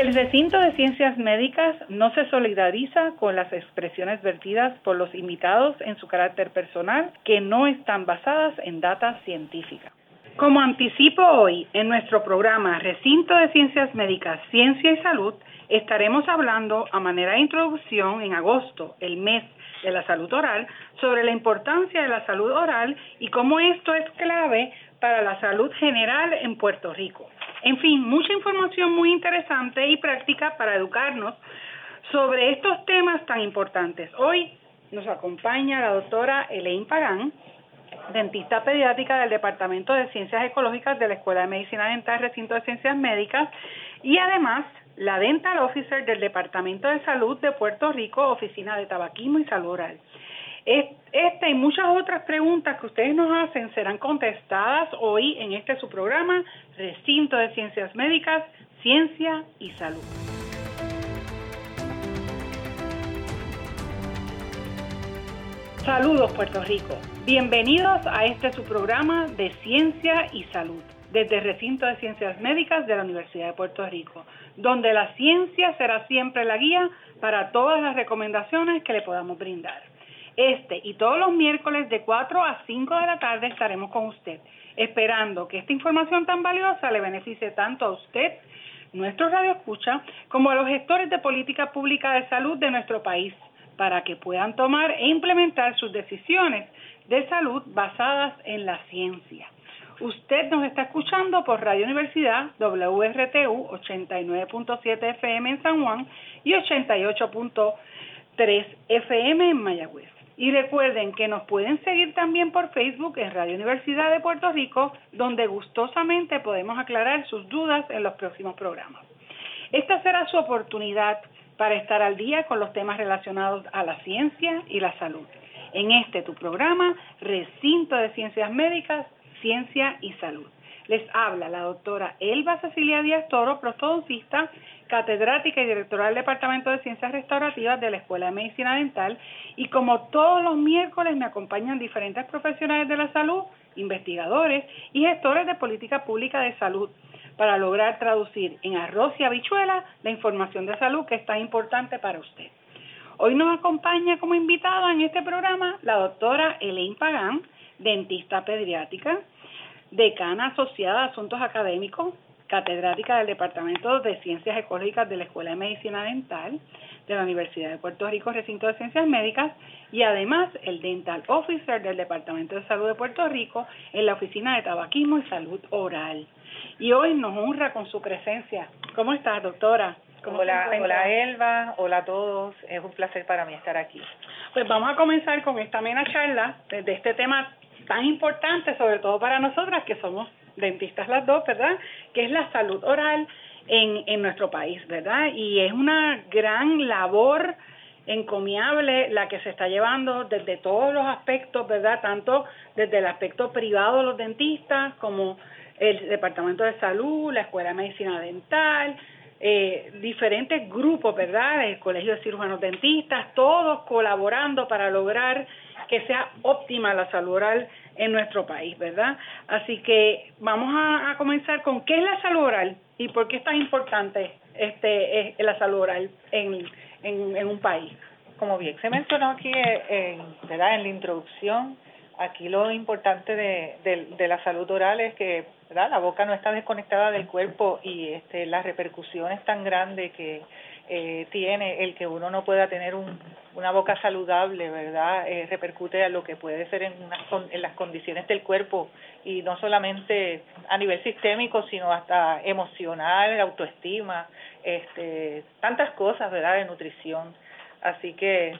El recinto de ciencias médicas no se solidariza con las expresiones vertidas por los invitados en su carácter personal que no están basadas en data científica. Como anticipo hoy en nuestro programa Recinto de Ciencias Médicas, Ciencia y Salud, estaremos hablando a manera de introducción en agosto, el mes de la salud oral, sobre la importancia de la salud oral y cómo esto es clave para la salud general en Puerto Rico. En fin, mucha información muy interesante y práctica para educarnos sobre estos temas tan importantes. Hoy nos acompaña la doctora Elaine Pagán, dentista pediátrica del Departamento de Ciencias Ecológicas de la Escuela de Medicina Dental Recinto de Ciencias Médicas y además la Dental Officer del Departamento de Salud de Puerto Rico, Oficina de Tabaquismo y Salud Oral. Esta y muchas otras preguntas que ustedes nos hacen serán contestadas hoy en este su programa, Recinto de Ciencias Médicas, Ciencia y Salud. Saludos Puerto Rico, bienvenidos a este su programa de Ciencia y Salud desde el Recinto de Ciencias Médicas de la Universidad de Puerto Rico, donde la ciencia será siempre la guía para todas las recomendaciones que le podamos brindar. Este y todos los miércoles de 4 a 5 de la tarde estaremos con usted, esperando que esta información tan valiosa le beneficie tanto a usted, nuestro radio escucha, como a los gestores de política pública de salud de nuestro país, para que puedan tomar e implementar sus decisiones de salud basadas en la ciencia. Usted nos está escuchando por Radio Universidad WRTU 89.7 FM en San Juan y 88.3 FM en Mayagüez. Y recuerden que nos pueden seguir también por Facebook en Radio Universidad de Puerto Rico, donde gustosamente podemos aclarar sus dudas en los próximos programas. Esta será su oportunidad para estar al día con los temas relacionados a la ciencia y la salud. En este tu programa, Recinto de Ciencias Médicas, Ciencia y Salud. Les habla la doctora Elba Cecilia Díaz Toro, prostodoncista, catedrática y directora del Departamento de Ciencias Restaurativas de la Escuela de Medicina Dental. Y como todos los miércoles me acompañan diferentes profesionales de la salud, investigadores y gestores de política pública de salud para lograr traducir en arroz y habichuela la información de salud que es tan importante para usted. Hoy nos acompaña como invitada en este programa la doctora Elaine Pagán, dentista pediátrica, decana asociada a asuntos académicos, catedrática del Departamento de Ciencias Ecológicas de la Escuela de Medicina Dental de la Universidad de Puerto Rico, recinto de Ciencias Médicas, y además el Dental Officer del Departamento de Salud de Puerto Rico en la Oficina de Tabaquismo y Salud Oral. Y hoy nos honra con su presencia. ¿Cómo estás, doctora? hola, hola Elba, hola a todos, es un placer para mí estar aquí. Pues vamos a comenzar con esta amena charla de este tema tan importante, sobre todo para nosotras que somos dentistas las dos, ¿verdad? Que es la salud oral en, en nuestro país, ¿verdad? Y es una gran labor encomiable la que se está llevando desde todos los aspectos, ¿verdad? Tanto desde el aspecto privado de los dentistas como el Departamento de Salud, la Escuela de Medicina Dental, eh, diferentes grupos, ¿verdad? El Colegio de Cirujanos Dentistas, todos colaborando para lograr que sea óptima la salud oral en nuestro país, ¿verdad? Así que vamos a, comenzar con qué es la salud oral y por qué es tan importante este la salud oral en, en, un país. Como bien se mencionó aquí eh, en, ¿verdad? en la introducción, aquí lo importante de, de la salud oral es que la boca no está desconectada del cuerpo y este, las repercusiones tan grandes que eh, tiene el que uno no pueda tener un, una boca saludable, ¿verdad? Eh, repercute a lo que puede ser en, en las condiciones del cuerpo y no solamente a nivel sistémico, sino hasta emocional, autoestima, este, tantas cosas, ¿verdad? De nutrición. Así que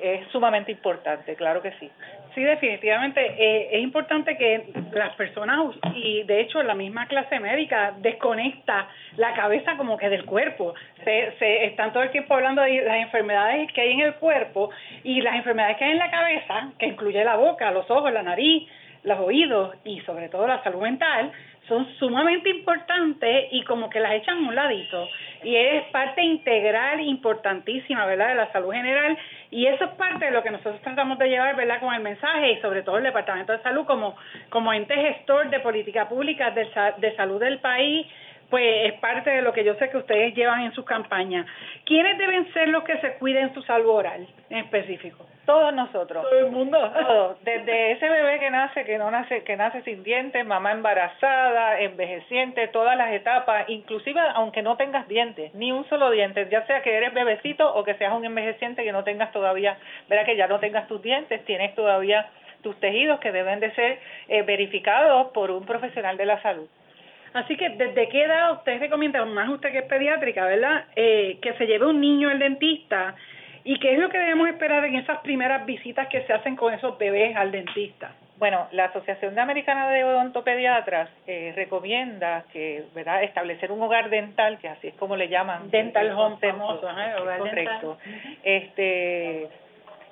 es sumamente importante, claro que sí. Sí, definitivamente. Eh, es importante que las personas, y de hecho la misma clase médica, desconecta la cabeza como que del cuerpo. Se, se están todo el tiempo hablando de las enfermedades que hay en el cuerpo y las enfermedades que hay en la cabeza, que incluye la boca, los ojos, la nariz, los oídos y sobre todo la salud mental, son sumamente importantes y como que las echan a un ladito. Y es parte integral importantísima, ¿verdad?, de la salud general. Y eso es parte de lo que nosotros tratamos de llevar, ¿verdad?, con el mensaje y sobre todo el Departamento de Salud como, como ente gestor de política pública de, de salud del país pues es parte de lo que yo sé que ustedes llevan en sus campañas. ¿Quiénes deben ser los que se cuiden su salud oral en específico? Todos nosotros. Todo el mundo. Todos. Desde ese bebé que nace, que no nace, que nace sin dientes, mamá embarazada, envejeciente, todas las etapas, inclusive aunque no tengas dientes, ni un solo diente, ya sea que eres bebecito o que seas un envejeciente que no tengas todavía, verá que ya no tengas tus dientes, tienes todavía tus tejidos que deben de ser eh, verificados por un profesional de la salud. Así que, ¿desde qué edad usted recomienda, más usted que es pediátrica, ¿verdad?, eh, que se lleve un niño al dentista y qué es lo que debemos esperar en esas primeras visitas que se hacen con esos bebés al dentista. Bueno, la Asociación Americana de Odontopediatras eh, recomienda que, ¿verdad?, establecer un hogar dental, que así es como le llaman. Dental home famoso, correcto. Este,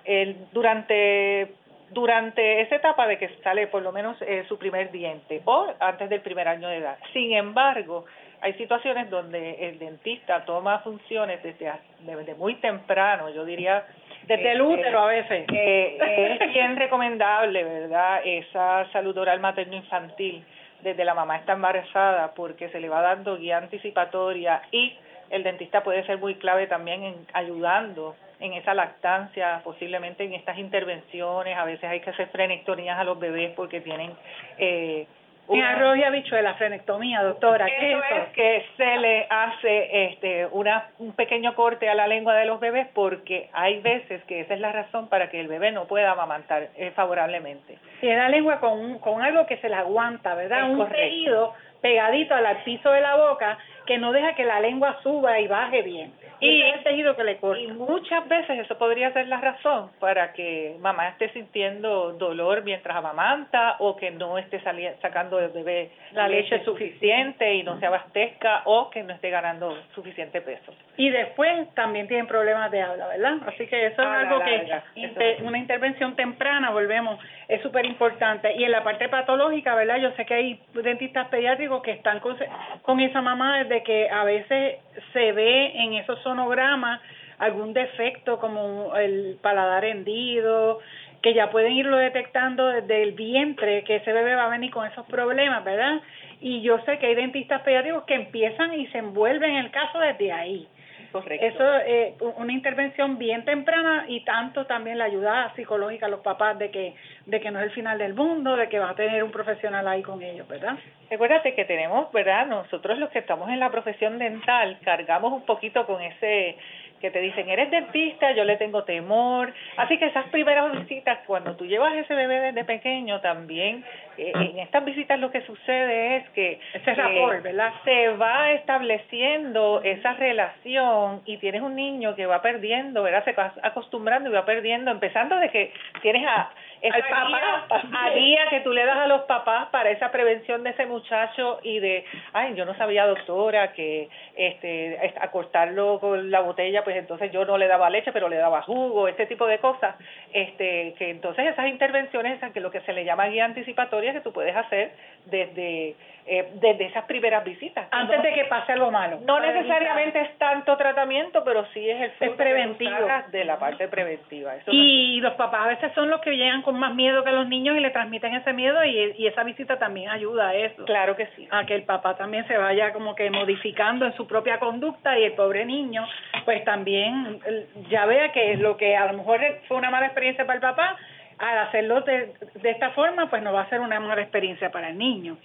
el, durante durante esa etapa de que sale por lo menos eh, su primer diente o antes del primer año de edad. Sin embargo, hay situaciones donde el dentista toma funciones desde, desde muy temprano, yo diría... Desde el este, útero a veces. Eh, es bien recomendable, ¿verdad? Esa salud oral materno-infantil desde la mamá está embarazada porque se le va dando guía anticipatoria y el dentista puede ser muy clave también en ayudando en esa lactancia, posiblemente en estas intervenciones, a veces hay que hacer frenectomías a los bebés porque tienen... Eh, una, arroz y habichuela, frenectomía, doctora. ¿qué eso es, que se le hace este una, un pequeño corte a la lengua de los bebés porque hay veces que esa es la razón para que el bebé no pueda amamantar eh, favorablemente. Tiene la lengua con, con algo que se la aguanta, ¿verdad? un tejido pegadito al piso de la boca que no deja que la lengua suba y baje bien. Y, el tejido que le corta. Y muchas veces eso podría ser la razón para que mamá esté sintiendo dolor mientras amamanta o que no esté sacando del bebé la leche, suficiente y no se abastezca o que no esté ganando suficiente peso. Y después también tienen problemas de habla, ¿verdad? Así que eso es algo que una intervención temprana, volvemos, es súper importante. Y en la parte patológica, ¿verdad? Yo sé que hay dentistas pediátricos que están con, con esa mamá desde que a veces se ve en esos sonogramas algún defecto como el paladar hendido, que ya pueden irlo detectando desde el vientre, que ese bebé va a venir con esos problemas, ¿verdad? Y yo sé que hay dentistas pediátricos que empiezan y se envuelven en el caso desde ahí. Correcto. Eso es eh, una intervención bien temprana y tanto también la ayuda psicológica a los papás de que de que no es el final del mundo, de que va a tener un profesional ahí con ellos, ¿verdad? Recuérdate que tenemos, ¿verdad? Nosotros los que estamos en la profesión dental cargamos un poquito con ese que te dicen, eres dentista, yo le tengo temor. Así que esas primeras visitas, cuando tú llevas ese bebé desde pequeño, también eh, en estas visitas lo que sucede es que ese ¿verdad? se va estableciendo esa relación y tienes un niño que va perdiendo, ¿verdad? Se va acostumbrando y va perdiendo, empezando de que tienes a esa papá, guía, que tú le das a los papás para esa prevención de ese muchacho y de, ay, yo no sabía, doctora, que este acortarlo con la botella, pues entonces yo no le daba leche, pero le daba jugo, ese tipo de cosas, este que entonces esas intervenciones, que lo que se le llama guía anticipatoria, que tú puedes hacer desde eh, desde esas primeras visitas. Antes de que pase algo malo. No necesariamente es tanto tratamiento, pero sí es el es preventivo de la parte preventiva. y los papás a veces son los que llegan con más miedo que los niños y le transmiten ese miedo y, y esa visita también ayuda a eso. Claro que sí. A que el papá también se vaya como que modificando en su propia conducta y el pobre niño pues también ya vea que lo que a lo mejor fue una mala experiencia para el papá, al hacerlo de, de, esta forma, pues no va a ser una mala experiencia para el niño.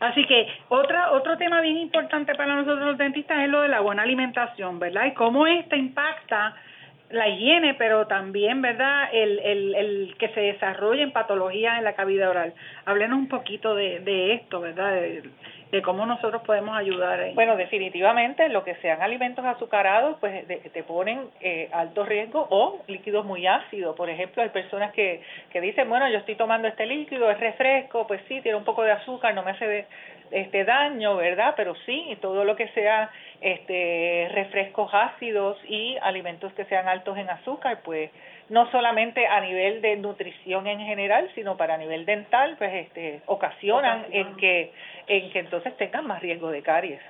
Así que otra, otro tema bien importante para nosotros los dentistas es lo de la buena alimentación, ¿verdad? Y cómo esta impacta la higiene, pero también, ¿verdad?, el, el, el que se desarrollen patologías en la cavidad oral. Háblenos un poquito de, de esto, ¿verdad?, de, de cómo nosotros podemos ayudar. Bueno, definitivamente lo que sean alimentos azucarados, pues te ponen eh, alto riesgo o líquidos muy ácidos. Por ejemplo, hay personas que, que dicen, bueno, yo estoy tomando este líquido, es refresco, pues sí, tiene un poco de azúcar, no me hace este daño, ¿verdad? Pero sí, todo lo que sea este refrescos ácidos y alimentos que sean altos en azúcar, pues no solamente a nivel de nutrición en general, sino para nivel dental, pues este ocasionan en que en que entonces tengan más riesgo de caries.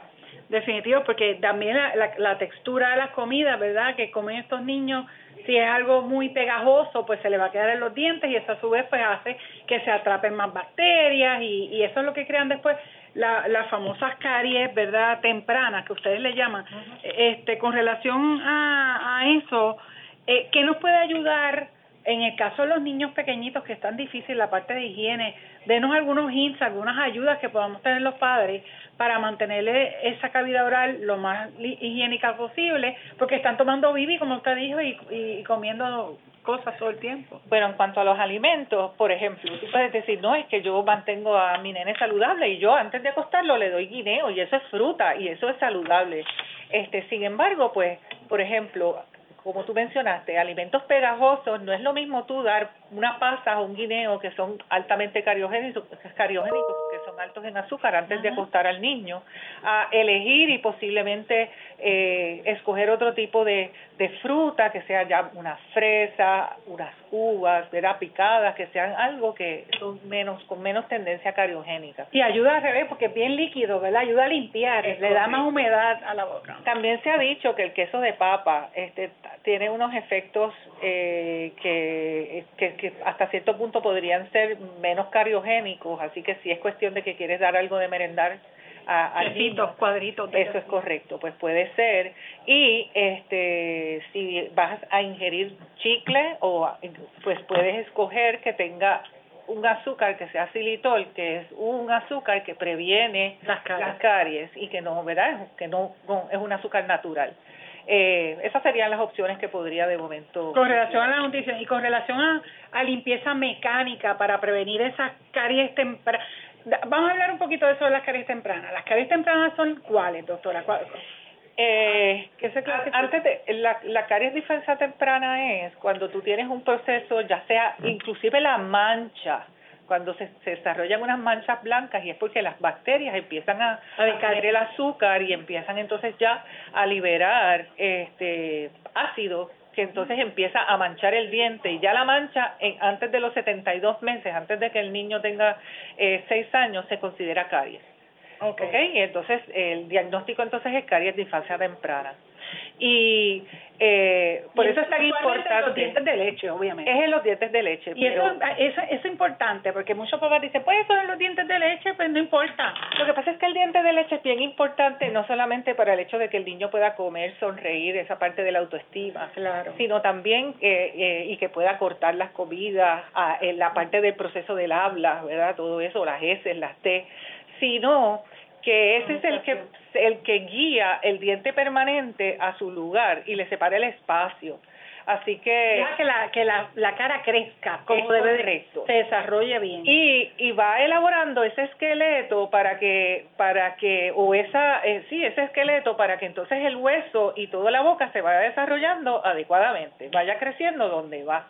Definitivo, porque también la, la, textura de las comidas, ¿verdad? Que comen estos niños, si es algo muy pegajoso, pues se le va a quedar en los dientes y eso a su vez pues hace que se atrapen más bacterias y, y eso es lo que crean después la, las famosas caries, ¿verdad? Tempranas, que ustedes le llaman. Este, con relación a, a eso, eh, ¿qué nos puede ayudar en el caso de los niños pequeñitos que es tan difícil la parte de higiene? Denos algunos hints, algunas ayudas que podamos tener los padres para mantenerle esa cavidad oral lo más higiénica posible, porque están tomando bibi, como usted dijo, y, y comiendo cosas todo el tiempo. Bueno, en cuanto a los alimentos, por ejemplo, tú puedes decir, no, es que yo mantengo a mi nene saludable y yo antes de acostarlo le doy guineo y eso es fruta y eso es saludable. Este, sin embargo, pues, por ejemplo, como tú mencionaste, alimentos pegajosos, no es lo mismo tú dar una pasa o un guineo que son altamente cariogénicos, son altos en azúcar antes de acostar al niño, a elegir y posiblemente eh, escoger otro tipo de, de fruta, que sea ya una fresa, unas uvas, ¿verdad? picadas, que sean algo que son menos, con menos tendencia cariogénica. Y ayuda al revés, porque es bien líquido, ¿verdad? Ayuda a limpiar, le da más humedad a la boca. También se ha dicho que el queso de papa este, tiene unos efectos eh, que, que, que hasta cierto punto podrían ser menos cariogénicos, así que si es cuestión de que quieres dar algo de merendar, a, cuadritos. Eso es correcto, pues puede ser. Y este si vas a ingerir chicle o pues puedes escoger que tenga un azúcar que sea xilitol, que es un azúcar que previene las caries, y que no, ¿verdad? Que no, es un azúcar natural. Eh, esas serían las opciones que podría de momento. Con relación a la nutrición y con relación a, a limpieza mecánica para prevenir esas caries tempranas, Vamos a hablar un poquito de eso de las caries tempranas. ¿Las caries tempranas son cuáles, doctora? Eh, ¿Qué se antes de la, la caries diferencia temprana es cuando tú tienes un proceso, ya sea inclusive la mancha, cuando se, se desarrollan unas manchas blancas y es porque las bacterias empiezan a, a decaer el azúcar y empiezan entonces ya a liberar este ácido que entonces empieza a manchar el diente y ya la mancha en, antes de los 72 meses, antes de que el niño tenga eh, 6 años, se considera caries. Okay. okay. Y entonces el diagnóstico entonces es caries de infancia temprana. Y eh, por eso es tan importante. los dientes de leche, obviamente. Es en los dientes de leche. Y eso, eso, es importante, porque muchos papás dicen, pues eso en los dientes de leche, pues no importa. Lo que pasa es que el diente de leche es bien importante, no solamente para el hecho de que el niño pueda comer, sonreír, esa parte de la autoestima, claro. sino también eh, eh, y que pueda cortar las comidas, a, en la parte del proceso del habla, ¿verdad? Todo eso, las S, las T, sino que ese es el que el que guía el diente permanente a su lugar y le separa el espacio. Así que Deja que la que la, la cara crezca como debe de, se desarrolle bien. Y y va elaborando ese esqueleto para que para que o esa eh, sí ese esqueleto para que entonces el hueso y toda la boca se vaya desarrollando adecuadamente vaya creciendo donde va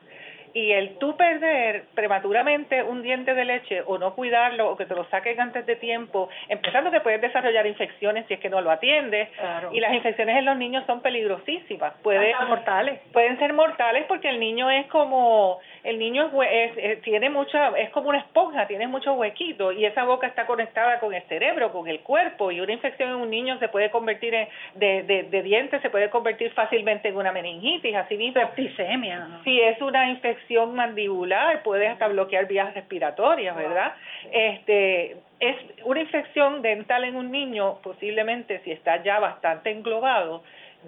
y el tú perder prematuramente un diente de leche o no cuidarlo o que te lo saquen antes de tiempo, empezando que puedes desarrollar infecciones si es que no lo atiendes. Y las infecciones en los niños son peligrosísimas. Puede, mortales. Pueden ser mortales porque el niño es como, el niño es, tiene mucha, es como una esponja, tiene muchos huequitos y esa boca está conectada con el cerebro, con el cuerpo y una infección en un niño se puede convertir en, de, de, de dientes, se puede convertir fácilmente en una meningitis, así mismo. Septicemia. Si es una infección mandibular, puede hasta bloquear vías respiratorias, ¿verdad? Este, es una infección dental en un niño, posiblemente si está ya bastante englobado,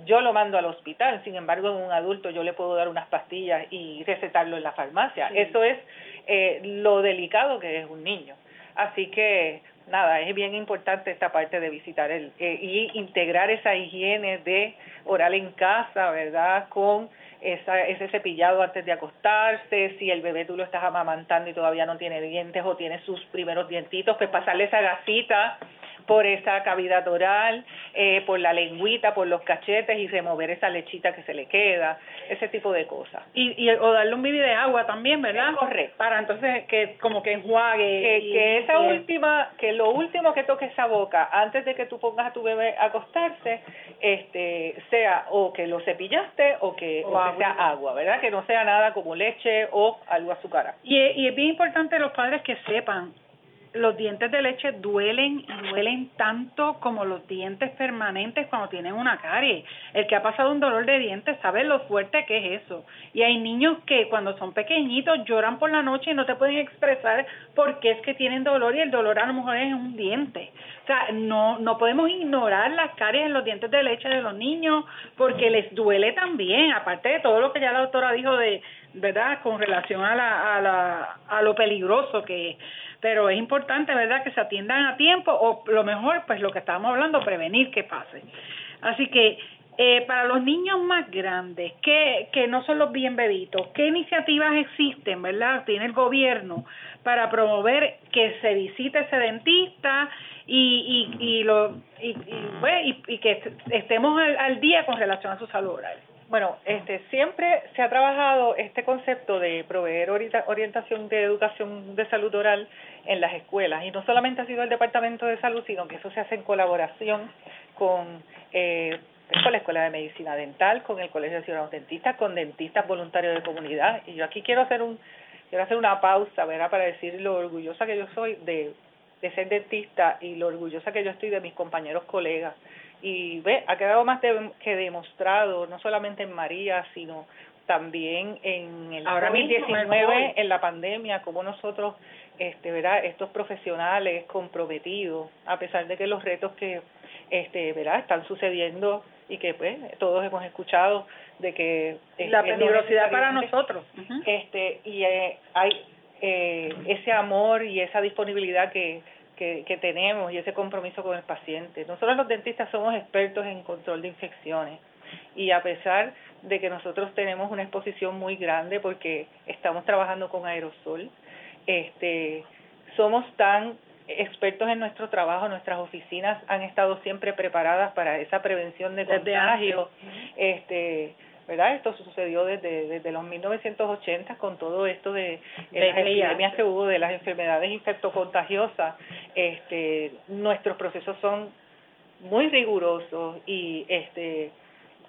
yo lo mando al hospital, sin embargo en un adulto yo le puedo dar unas pastillas y recetarlo en la farmacia. Eso es eh, lo delicado que es un niño. Así que nada, es bien importante esta parte de visitar el eh, y integrar esa higiene de oral en casa, ¿verdad? Con esa, ese cepillado antes de acostarse, si el bebé tú lo estás amamantando y todavía no tiene dientes o tiene sus primeros dientitos, pues pasarle esa gasita por esa cavidad oral, eh, por la lengüita, por los cachetes y remover esa lechita que se le queda, ese tipo de cosas. Y, y o darle un bibi de agua también, ¿verdad? correcto. Para entonces que como que enjuague. Que, que esa última, que lo último que toque esa boca antes de que tú pongas a tu bebé a acostarse, este, sea o que lo cepillaste o que, sea agua, ¿verdad? Que no sea nada como leche o algo azucarado. Y, y es bien importante los padres que sepan los dientes de leche duelen y duelen tanto como los dientes permanentes cuando tienen una carie. El que ha pasado un dolor de dientes sabe lo fuerte que es eso. Y hay niños que cuando son pequeñitos lloran por la noche y no te pueden expresar por qué es que tienen dolor y el dolor a lo mejor es un diente. O sea, no, no podemos ignorar las caries en los dientes de leche de los niños porque les duele también, aparte de todo lo que ya la doctora dijo de, ¿verdad?, con relación a, la, a, la, a lo peligroso que es pero es importante, ¿verdad?, que se atiendan a tiempo o lo mejor, pues lo que estábamos hablando, prevenir que pase. Así que eh, para los niños más grandes, que, que no son los bien bebitos, ¿qué iniciativas existen, verdad? Tiene el gobierno para promover que se visite ese dentista y, y, y, lo, y, pues, que estemos al día con relación a su salud oral. Bueno, este, siempre se ha trabajado este concepto de proveer orientación de educación de salud oral en las escuelas y no solamente ha sido el Departamento de Salud, sino que eso se hace en colaboración con, eh, con la Escuela de Medicina Dental, con el Colegio de Ciudadanos Dentistas, con dentistas voluntarios de comunidad. Y yo aquí quiero hacer un quiero hacer una pausa, ¿verdad? Para decir lo orgullosa que yo soy de, de ser dentista y lo orgullosa que yo estoy de mis compañeros colegas y ve, ha quedado más que demostrado, no solamente en María, sino también en el Ahora 2019, en la pandemia, como nosotros, este, ¿verdad? estos profesionales comprometidos, a pesar de que los retos que este, ¿verdad? están sucediendo y que pues todos hemos escuchado de que la peligrosidad para nosotros este y eh, hay eh, ese amor y esa disponibilidad que que, que tenemos y ese compromiso con el paciente. Nosotros los dentistas somos expertos en control de infecciones y a pesar de que nosotros tenemos una exposición muy grande porque estamos trabajando con aerosol, este, somos tan expertos en nuestro trabajo, nuestras oficinas han estado siempre preparadas para esa prevención de contagio, este, ¿verdad? Esto sucedió desde, desde los 1980 con todo esto de, las epidemias que hubo de las enfermedades infectocontagiosas. Este, nuestros procesos son muy rigurosos y este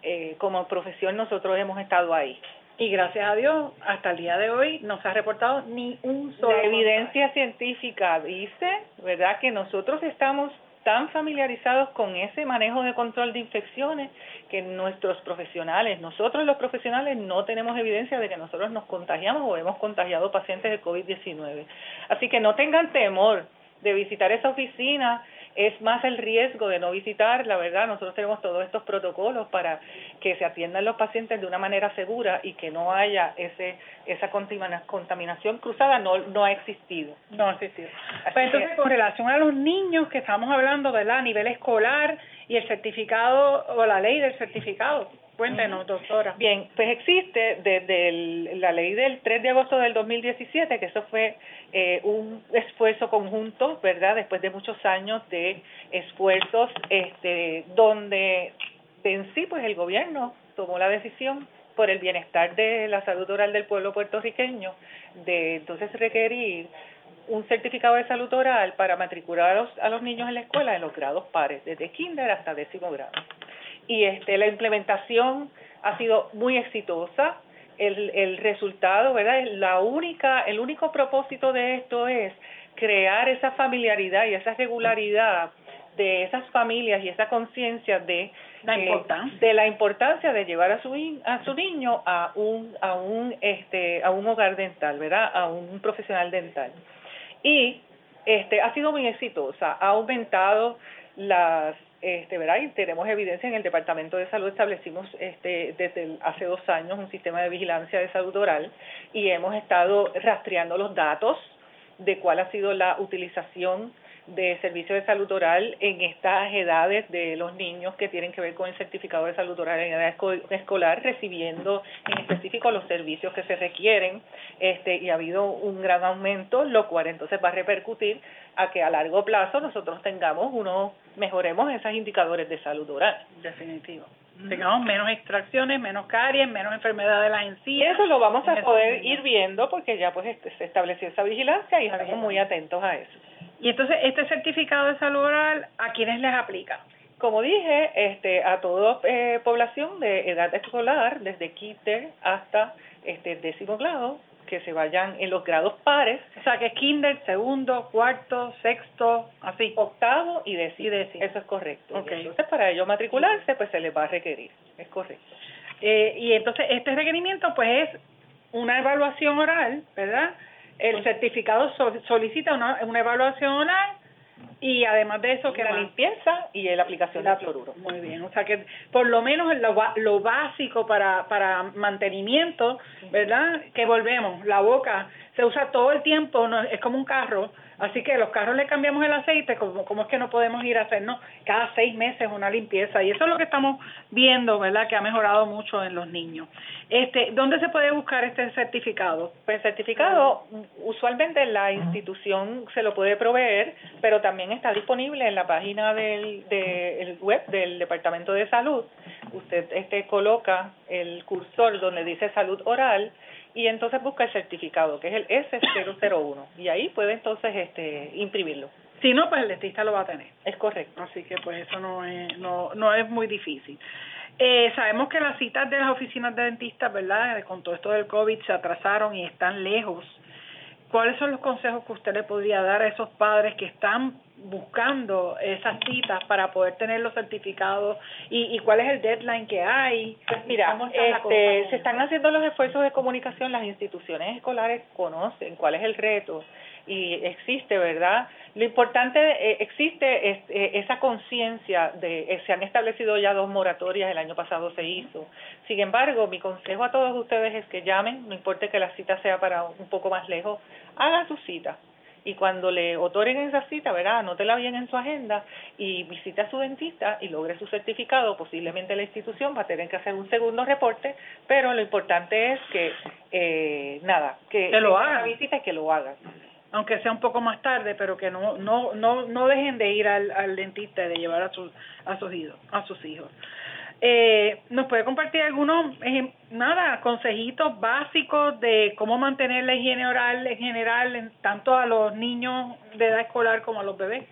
eh, como profesión nosotros hemos estado ahí. Y gracias a Dios, hasta el día de hoy no se ha reportado ni un solo. La evidencia científica dice, ¿verdad?, que nosotros estamos tan familiarizados con ese manejo de control de infecciones que nuestros profesionales, nosotros los profesionales no tenemos evidencia de que nosotros nos contagiamos o hemos contagiado pacientes de COVID-19. Así que no tengan temor de visitar esa oficina es más el riesgo de no visitar, la verdad, nosotros tenemos todos estos protocolos para que se atiendan los pacientes de una manera segura y que no haya ese esa contaminación cruzada, no, no ha existido. No ha existido. Pues entonces, con relación a los niños que estamos hablando, ¿verdad? A nivel escolar y el certificado o la ley del certificado, Cuéntenos, doctora. Bien, pues existe desde la ley del 3 de agosto del 2017, que eso fue eh, un esfuerzo conjunto, ¿verdad? Después de muchos años de esfuerzos, este, donde en sí, pues el gobierno tomó la decisión por el bienestar de la salud oral del pueblo puertorriqueño, de entonces requerir un certificado de salud oral para matricular a los, a los niños en la escuela en los grados pares, desde kinder hasta décimo grado y este la implementación ha sido muy exitosa. El, el resultado, ¿verdad? La única, el único propósito de esto es crear esa familiaridad y esa regularidad de esas familias y esa conciencia de la importancia. de la importancia de llevar a su a su niño a un a un este a un hogar dental, ¿verdad? A un profesional dental. Y este ha sido muy exitosa, ha aumentado las este, ¿verdad? Y tenemos evidencia en el Departamento de Salud, establecimos este, desde hace dos años un sistema de vigilancia de salud oral y hemos estado rastreando los datos de cuál ha sido la utilización de servicio de salud oral en estas edades de los niños que tienen que ver con el certificado de salud oral en edad escolar, recibiendo en específico los servicios que se requieren, este, y ha habido un gran aumento, lo cual entonces va a repercutir a que a largo plazo nosotros tengamos unos, mejoremos esos indicadores de salud oral. Definitivo tengamos menos extracciones, menos caries, menos enfermedades de las encías. Eso lo vamos a poder ir viendo porque ya pues este, se estableció esa vigilancia y estamos muy atentos a eso. Y entonces, ¿este certificado de salud oral a quiénes les aplica? Como dije, este, a toda eh, población de edad escolar, desde kinder hasta este décimo grado, que se vayan en los grados pares. O sea, que kinder, segundo, cuarto, sexto, así. Octavo y décimo. Eso es correcto. Entonces, para ellos matricularse, pues se les va a requerir. Es correcto. Eh, y entonces, este requerimiento, pues, es una evaluación oral, ¿verdad? El certificado solicita una, una evaluación oral y además de eso, que la limpieza y la aplicación de fluoruro. Muy bien, o sea que por lo menos lo, lo básico para, para mantenimiento, ¿verdad? Que volvemos, la boca se usa todo el tiempo, no, es como un carro, Así que los carros le cambiamos el aceite, como, como es que no podemos ir a hacernos cada seis meses una limpieza. Y eso es lo que estamos viendo, ¿verdad? Que ha mejorado mucho en los niños. Este, ¿Dónde se puede buscar este certificado? Pues el certificado, usualmente la institución se lo puede proveer, pero también está disponible en la página del, del web del Departamento de Salud. Usted este, coloca el cursor donde dice salud oral y entonces busca el certificado, que es el S001, y ahí puede entonces este imprimirlo. Si no, pues el dentista lo va a tener. Es correcto. Así que pues eso no es, no, no es muy difícil. Eh, sabemos que las citas de las oficinas de dentistas, ¿verdad? Con todo esto del COVID se atrasaron y están lejos. ¿Cuáles son los consejos que usted le podría dar a esos padres que están buscando esas citas para poder tener los certificados y, y cuál es el deadline que hay. Pues mira, este, se están haciendo los esfuerzos de comunicación, las instituciones escolares conocen cuál es el reto y existe, ¿verdad? Lo importante, eh, existe es, eh, esa conciencia de, eh, se han establecido ya dos moratorias, el año pasado se hizo. Sin embargo, mi consejo a todos ustedes es que llamen, no importa que la cita sea para un poco más lejos, hagan su cita y cuando le otorguen esa cita, verá, anótela bien en su agenda y visite a su dentista y logre su certificado, posiblemente la institución va a tener que hacer un segundo reporte, pero lo importante es que, eh, nada, que, lo hagan. visita y que lo hagan aunque sea un poco más tarde, pero que no no no no dejen de ir al, al dentista y de llevar a sus a sus hijos, a sus hijos. Eh, ¿Nos puede compartir algunos, nada, consejitos básicos de cómo mantener la higiene oral en general, en, tanto a los niños de edad escolar como a los bebés?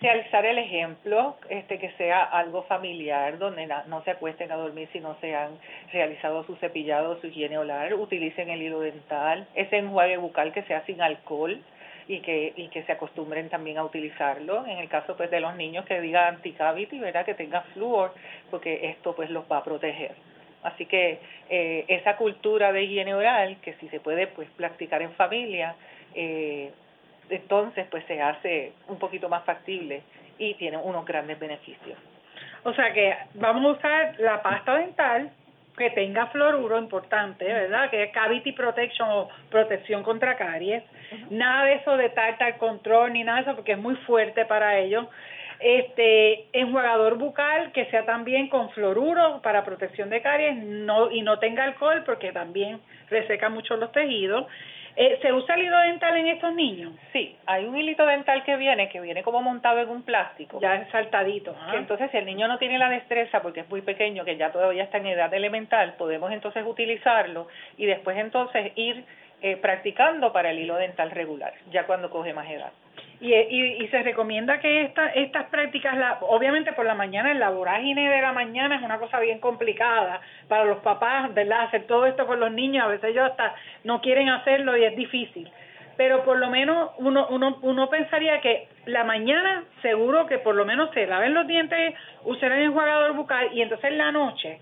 Realizar el ejemplo, este que sea algo familiar, donde no se acuesten a dormir si no se han realizado su cepillado, su higiene oral, utilicen el hilo dental, ese enjuague bucal que sea sin alcohol, y que, y que se acostumbren también a utilizarlo. En el caso pues de los niños que diga anticavity, ¿verdad? que tenga flúor, porque esto pues los va a proteger. Así que eh, esa cultura de higiene oral, que si se puede pues practicar en familia, eh, entonces pues se hace un poquito más factible y tiene unos grandes beneficios. O sea que vamos a usar la pasta dental que tenga fluoruro importante, ¿verdad? Que es cavity protection o protección contra caries. Nada de eso de tartar control ni nada de eso porque es muy fuerte para ellos. Este enjuagador bucal que sea también con fluoruro para protección de caries no y no tenga alcohol porque también reseca mucho los tejidos eh, ¿Se usa el hilo dental en estos niños? Sí, hay un hilito dental que viene, que viene como montado en un plástico. Ya es saltadito. entonces, si el niño no tiene la destreza, porque es muy pequeño, que ya todavía está en edad elemental, podemos entonces utilizarlo y después entonces ir eh, practicando para el hilo dental regular, ya cuando coge más edad. Y, y, y se recomienda que esta, estas prácticas, la, obviamente por la mañana, en la vorágine de la mañana es una cosa bien complicada para los papás, ¿verdad? Hacer todo esto con los niños, a veces ellos hasta no quieren hacerlo y es difícil. Pero por lo menos uno, uno, uno pensaría que la mañana seguro que por lo menos se laven los dientes, usen el enjuagador bucal y entonces en la noche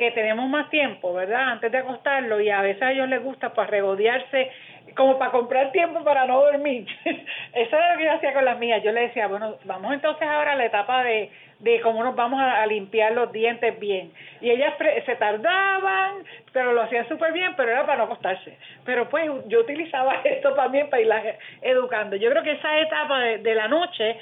que tenemos más tiempo, ¿verdad? Antes de acostarlo y a veces a ellos les gusta pues regodearse como para comprar tiempo para no dormir. Eso era lo que yo hacía con las mías. Yo le decía, bueno, vamos entonces ahora a la etapa de de cómo nos vamos a, limpiar los dientes bien. Y ellas se tardaban, pero lo hacían súper bien, pero era para no acostarse. Pero pues yo utilizaba esto también para irlas educando. Yo creo que esa etapa de, de la noche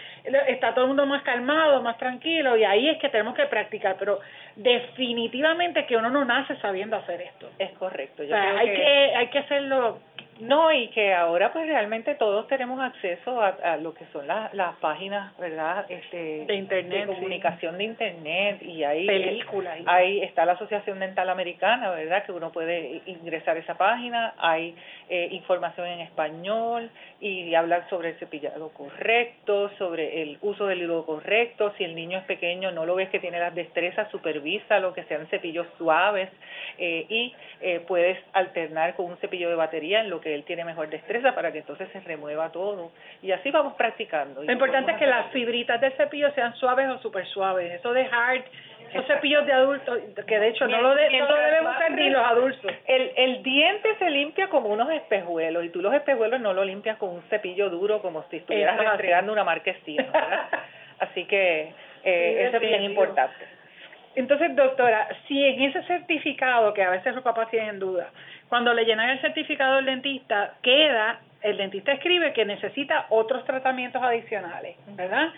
está todo el mundo más calmado, más tranquilo, y ahí es que tenemos que practicar. Pero definitivamente que uno no nace sabiendo hacer esto. Es correcto. Yo hay, que, hay que hacerlo no, y que ahora pues realmente todos tenemos acceso a, lo que son las, las páginas, ¿verdad? Este, de internet, de comunicación de internet y ahí películas. Ahí está la Asociación Dental Americana, ¿verdad? Que uno puede ingresar a esa página, hay eh, información en español y hablar sobre el cepillado correcto, sobre el uso del hilo correcto, si el niño es pequeño no lo ves que tiene las destrezas, supervisa lo que sean cepillos suaves eh, y eh, puedes alternar con un cepillo de batería en lo que él tiene mejor destreza para que entonces se remueva todo y así vamos practicando. Lo importante es que las fibritas del cepillo sean suaves o super suaves, eso de hard esos cepillos de adultos, que de hecho no lo, de, no lo debemos usar ni los adultos. El, el diente se limpia como unos espejuelos y tú los espejuelos no lo limpias con un cepillo duro como si estuvieras entregando una marquesina. así que eh, eso es bien importante. Entonces, doctora, si en ese certificado, que a veces los papás tienen duda, cuando le llenan el certificado del dentista, queda, el dentista escribe que necesita otros tratamientos adicionales, ¿verdad?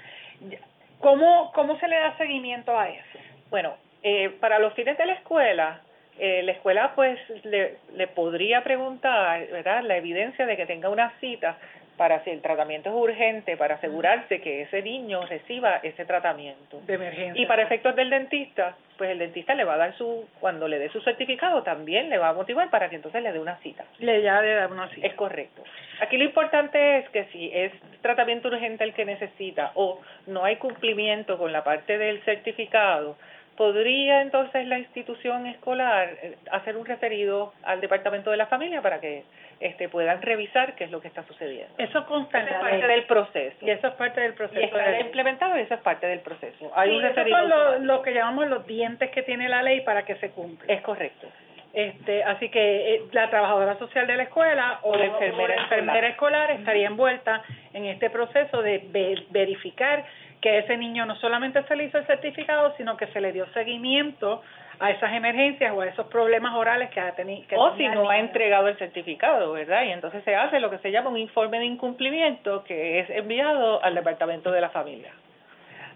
¿Cómo, cómo se le da seguimiento a eso? Bueno, eh, para los fines de la escuela, eh, la escuela pues le, le podría preguntar, ¿verdad?, la evidencia de que tenga una cita para si el tratamiento es urgente, para asegurarse que ese niño reciba ese tratamiento. De emergencia. Y para efectos del dentista, pues el dentista le va a dar su, cuando le dé su certificado, también le va a motivar para que entonces le dé una cita. Le ya le da una cita. Es correcto. Aquí lo importante es que si es tratamiento urgente el que necesita o no hay cumplimiento con la parte del certificado, podría entonces la institución escolar eh, hacer un referido al departamento de la familia para que este, puedan revisar qué es lo que está sucediendo. Eso consta en parte del proceso. Y eso es parte del proceso. Y está implementado y eso es parte del proceso. Hay un referido. Son lo, que llamamos los dientes que tiene la ley para que se cumpla. Es correcto. Este, así que eh, la trabajadora social de la escuela o, la enfermera, enfermera escolar estaría envuelta en este proceso de verificar que ese niño no solamente se le hizo el certificado, sino que se le dio seguimiento a esas emergencias o a esos problemas orales que ha tenido. O si no ha entregado el certificado, ¿verdad? Y entonces se hace lo que se llama un informe de incumplimiento que es enviado al Departamento de la Familia.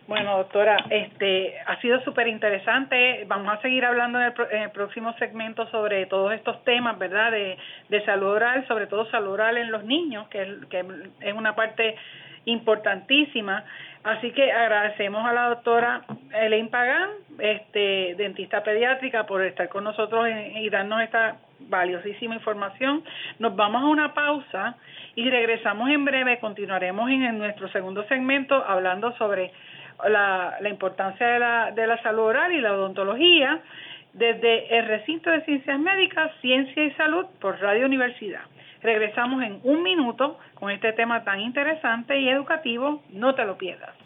Bueno, doctora, este ha sido súper interesante. Vamos a seguir hablando en el, próximo segmento sobre todos estos temas, ¿verdad? De, de salud oral, sobre todo salud oral en los niños, que, que es una parte importantísima. Así que agradecemos a la doctora Elaine Pagán, este, dentista pediátrica, por estar con nosotros y darnos esta valiosísima información. Nos vamos a una pausa y regresamos en breve. Continuaremos en, nuestro segundo segmento hablando sobre la, la importancia de la, de la salud oral y la odontología desde el recinto de ciencias médicas, ciencia y salud por Radio Universidad. Regresamos en un minuto con este tema tan interesante y educativo. No te lo pierdas.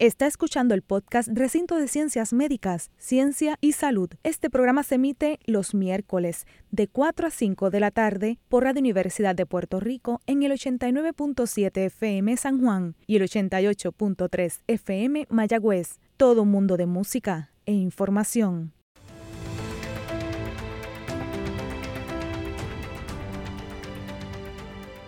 Está escuchando el podcast Recinto de Ciencias Médicas, Ciencia y Salud. Este programa se emite los miércoles de 4 a 5 de la tarde por Radio Universidad de Puerto Rico en el 89.7 FM San Juan y el 88.3 FM Mayagüez. Todo mundo de música e información.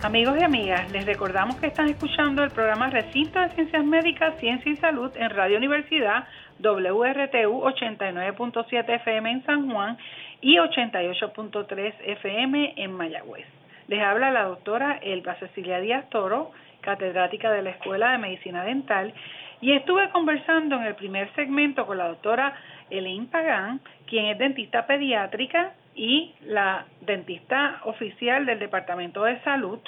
Amigos y amigas, les recordamos que están escuchando el programa Recinto de Ciencias Médicas, Ciencia y Salud en Radio Universidad WRTU 89.7 FM en San Juan y 88.3 FM en Mayagüez. Les habla la doctora Elba Cecilia Díaz Toro, catedrática de la Escuela de Medicina Dental, y estuve conversando en el primer segmento con la doctora Elaine Pagán, quien es dentista pediátrica y la dentista oficial del Departamento de Salud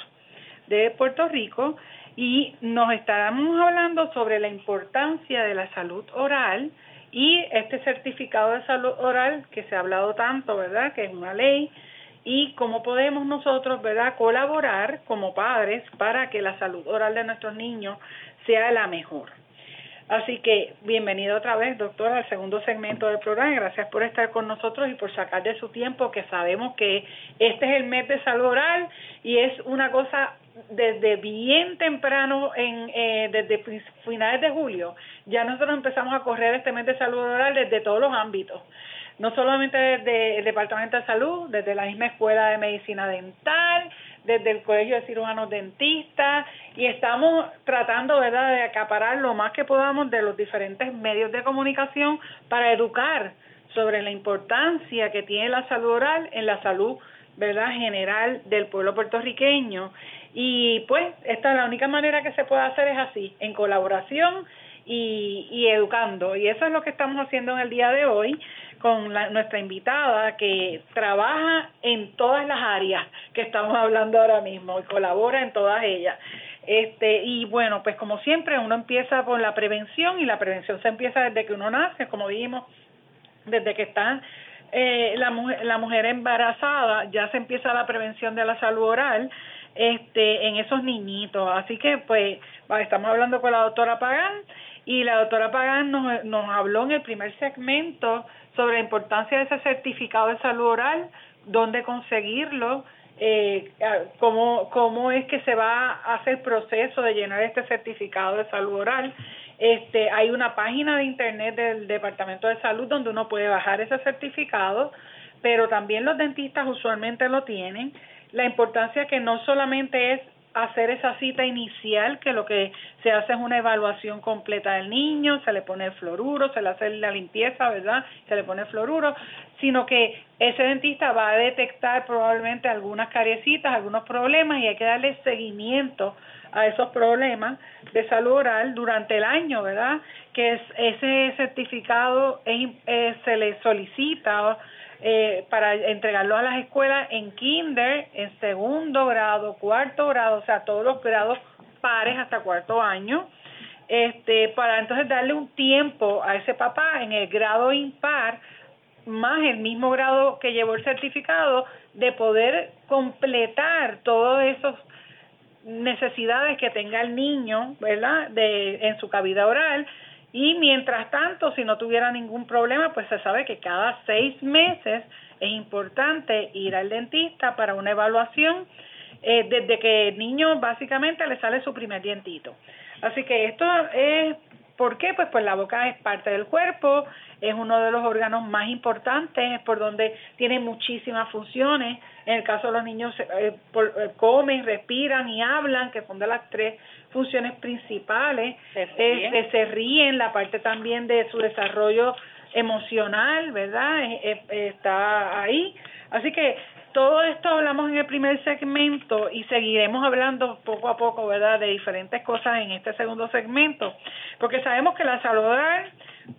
de Puerto Rico y nos estaremos hablando sobre la importancia de la salud oral y este certificado de salud oral que se ha hablado tanto, ¿verdad? Que es una ley y cómo podemos nosotros, ¿verdad?, colaborar como padres para que la salud oral de nuestros niños sea la mejor. Así que bienvenido otra vez, doctora, al segundo segmento del programa. Gracias por estar con nosotros y por sacar de su tiempo, que sabemos que este es el mes de salud oral y es una cosa desde bien temprano, en, eh, desde finales de julio, ya nosotros empezamos a correr este mes de salud oral desde todos los ámbitos no solamente desde el Departamento de Salud, desde la misma Escuela de Medicina Dental, desde el Colegio de Cirujanos Dentistas, y estamos tratando ¿verdad? de acaparar lo más que podamos de los diferentes medios de comunicación para educar sobre la importancia que tiene la salud oral en la salud verdad general del pueblo puertorriqueño. Y pues esta es la única manera que se puede hacer es así en colaboración y, y educando. Y eso es lo que estamos haciendo en el día de hoy con la, nuestra invitada que trabaja en todas las áreas que estamos hablando ahora mismo y colabora en todas ellas. Este, y bueno, pues como siempre uno empieza por la prevención y la prevención se empieza desde que uno nace, como dijimos, desde que está eh, la, mujer, la mujer embarazada, ya se empieza la prevención de la salud oral este, en esos niñitos. Así que pues estamos hablando con la doctora Pagán y la doctora Pagán nos, nos habló en el primer segmento sobre la importancia de ese certificado de salud oral, dónde conseguirlo, eh, cómo, cómo es que se va a hacer el proceso de llenar este certificado de salud oral. Este, hay una página de internet del Departamento de Salud donde uno puede bajar ese certificado, pero también los dentistas usualmente lo tienen. La importancia que no solamente es hacer esa cita inicial, que lo que se hace es una evaluación completa del niño, se le pone fluoruro, se le hace la limpieza, ¿verdad? Se le pone fluoruro, sino que ese dentista va a detectar probablemente algunas cariecitas, algunos problemas y hay que darle seguimiento a esos problemas de salud oral durante el año, ¿verdad? Que es, ese certificado es, eh, se le solicita eh, para entregarlo a las escuelas en kinder, en segundo grado, cuarto grado, o sea, todos los grados pares hasta cuarto año, este, para entonces darle un tiempo a ese papá en el grado impar, más el mismo grado que llevó el certificado, de poder completar todos esos necesidades que tenga el niño, ¿verdad? De, en su cavidad oral, y mientras tanto, si no tuviera ningún problema, pues se sabe que cada seis meses es importante ir al dentista para una evaluación eh, desde que el niño básicamente le sale su primer dientito. Así que esto es, ¿por qué? Pues pues la boca es parte del cuerpo, es uno de los órganos más importantes, por donde tiene muchísimas funciones. En el caso de los niños, eh, eh, comen, respiran y hablan, que son de las tres funciones principales, se ríen. Este, se ríen, la parte también de su desarrollo emocional, ¿verdad? está ahí. Así que todo esto hablamos en el primer segmento y seguiremos hablando poco a poco, ¿verdad?, de diferentes cosas en este segundo segmento, porque sabemos que la salud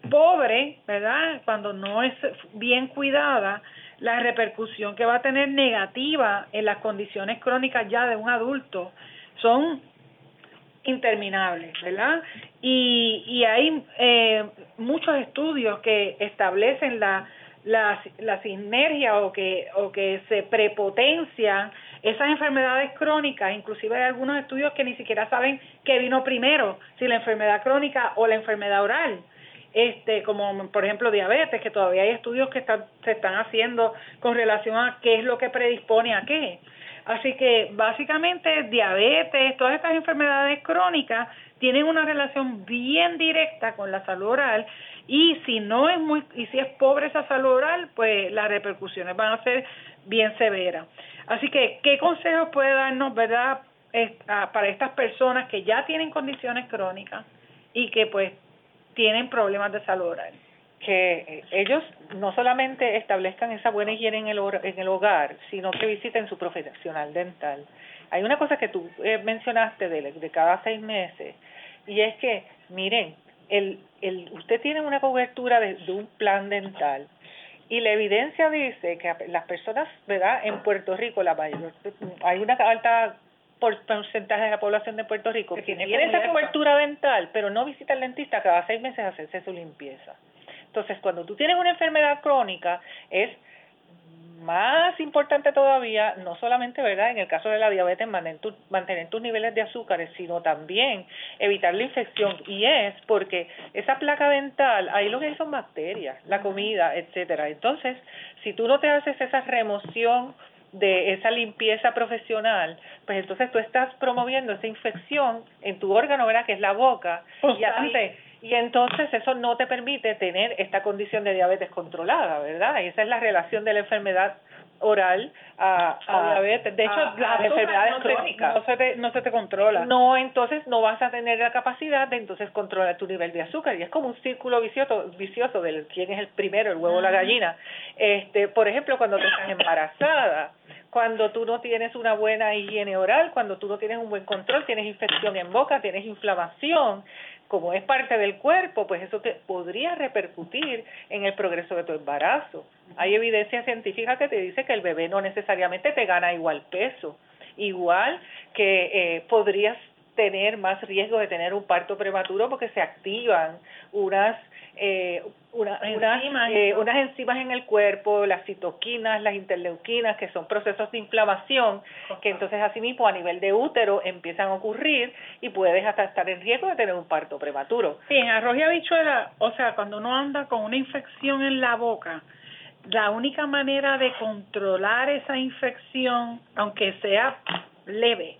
pobre, ¿verdad?, cuando no es bien cuidada, la repercusión que va a tener negativa en las condiciones crónicas ya de un adulto son interminables, ¿verdad? Y, y hay eh, muchos estudios que establecen la, la, la sinergia o que, o que se prepotencian esas enfermedades crónicas, inclusive hay algunos estudios que ni siquiera saben qué vino primero, si la enfermedad crónica o la enfermedad oral, este, como por ejemplo diabetes, que todavía hay estudios que están, se están haciendo con relación a qué es lo que predispone a qué. Así que básicamente diabetes, todas estas enfermedades crónicas tienen una relación bien directa con la salud oral y si no es muy y si es pobre esa salud oral, pues las repercusiones van a ser bien severas. Así que qué consejos puede darnos, verdad, para estas personas que ya tienen condiciones crónicas y que pues tienen problemas de salud oral que ellos no solamente establezcan esa buena higiene en el, en el hogar, sino que visiten su profesional dental. Hay una cosa que tú eh, mencionaste de, de cada seis meses, y es que, miren, el, el, usted tiene una cobertura de, de un plan dental, y la evidencia dice que las personas, ¿verdad? En Puerto Rico, la mayor, hay una alta porcentaje de la población de Puerto Rico que tiene, tiene esa cobertura dental, pero no visita al dentista cada seis meses a hacerse su limpieza. Entonces, cuando tú tienes una enfermedad crónica, es más importante todavía, no solamente, ¿verdad? En el caso de la diabetes, mantener, mantener tus niveles de azúcares, sino también evitar la infección. Y es porque esa placa dental, ahí lo que hay son bacterias, la comida, etcétera. Entonces, si tú no te haces esa remoción de esa limpieza profesional, pues entonces tú estás promoviendo esa infección en tu órgano, ¿verdad? Que es la boca. Y y entonces eso no te permite tener esta condición de diabetes controlada, ¿verdad? Y esa es la relación de la enfermedad oral a, diabetes. De hecho, las enfermedades crónicas. no, se te, no se te controla. No, entonces no vas a tener la capacidad de entonces controlar tu nivel de azúcar. Y es como un círculo vicioso, vicioso del quién es el primero, el huevo o la gallina. Este, por ejemplo, cuando tú estás embarazada, cuando tú no tienes una buena higiene oral, cuando tú no tienes un buen control, tienes infección en boca, tienes inflamación, como es parte del cuerpo, pues eso te podría repercutir en el progreso de tu embarazo. Hay evidencia científica que te dice que el bebé no necesariamente te gana igual peso, igual que eh, podrías tener más riesgo de tener un parto prematuro porque se activan unas eh, una, unas, eh, unas enzimas en el cuerpo, las citoquinas, las interleuquinas, que son procesos de inflamación, que entonces asimismo a nivel de útero empiezan a ocurrir y puedes hasta estar en riesgo de tener un parto prematuro. Sí, en arroz y habichuela, o sea, cuando uno anda con una infección en la boca, la única manera de controlar esa infección, aunque sea leve,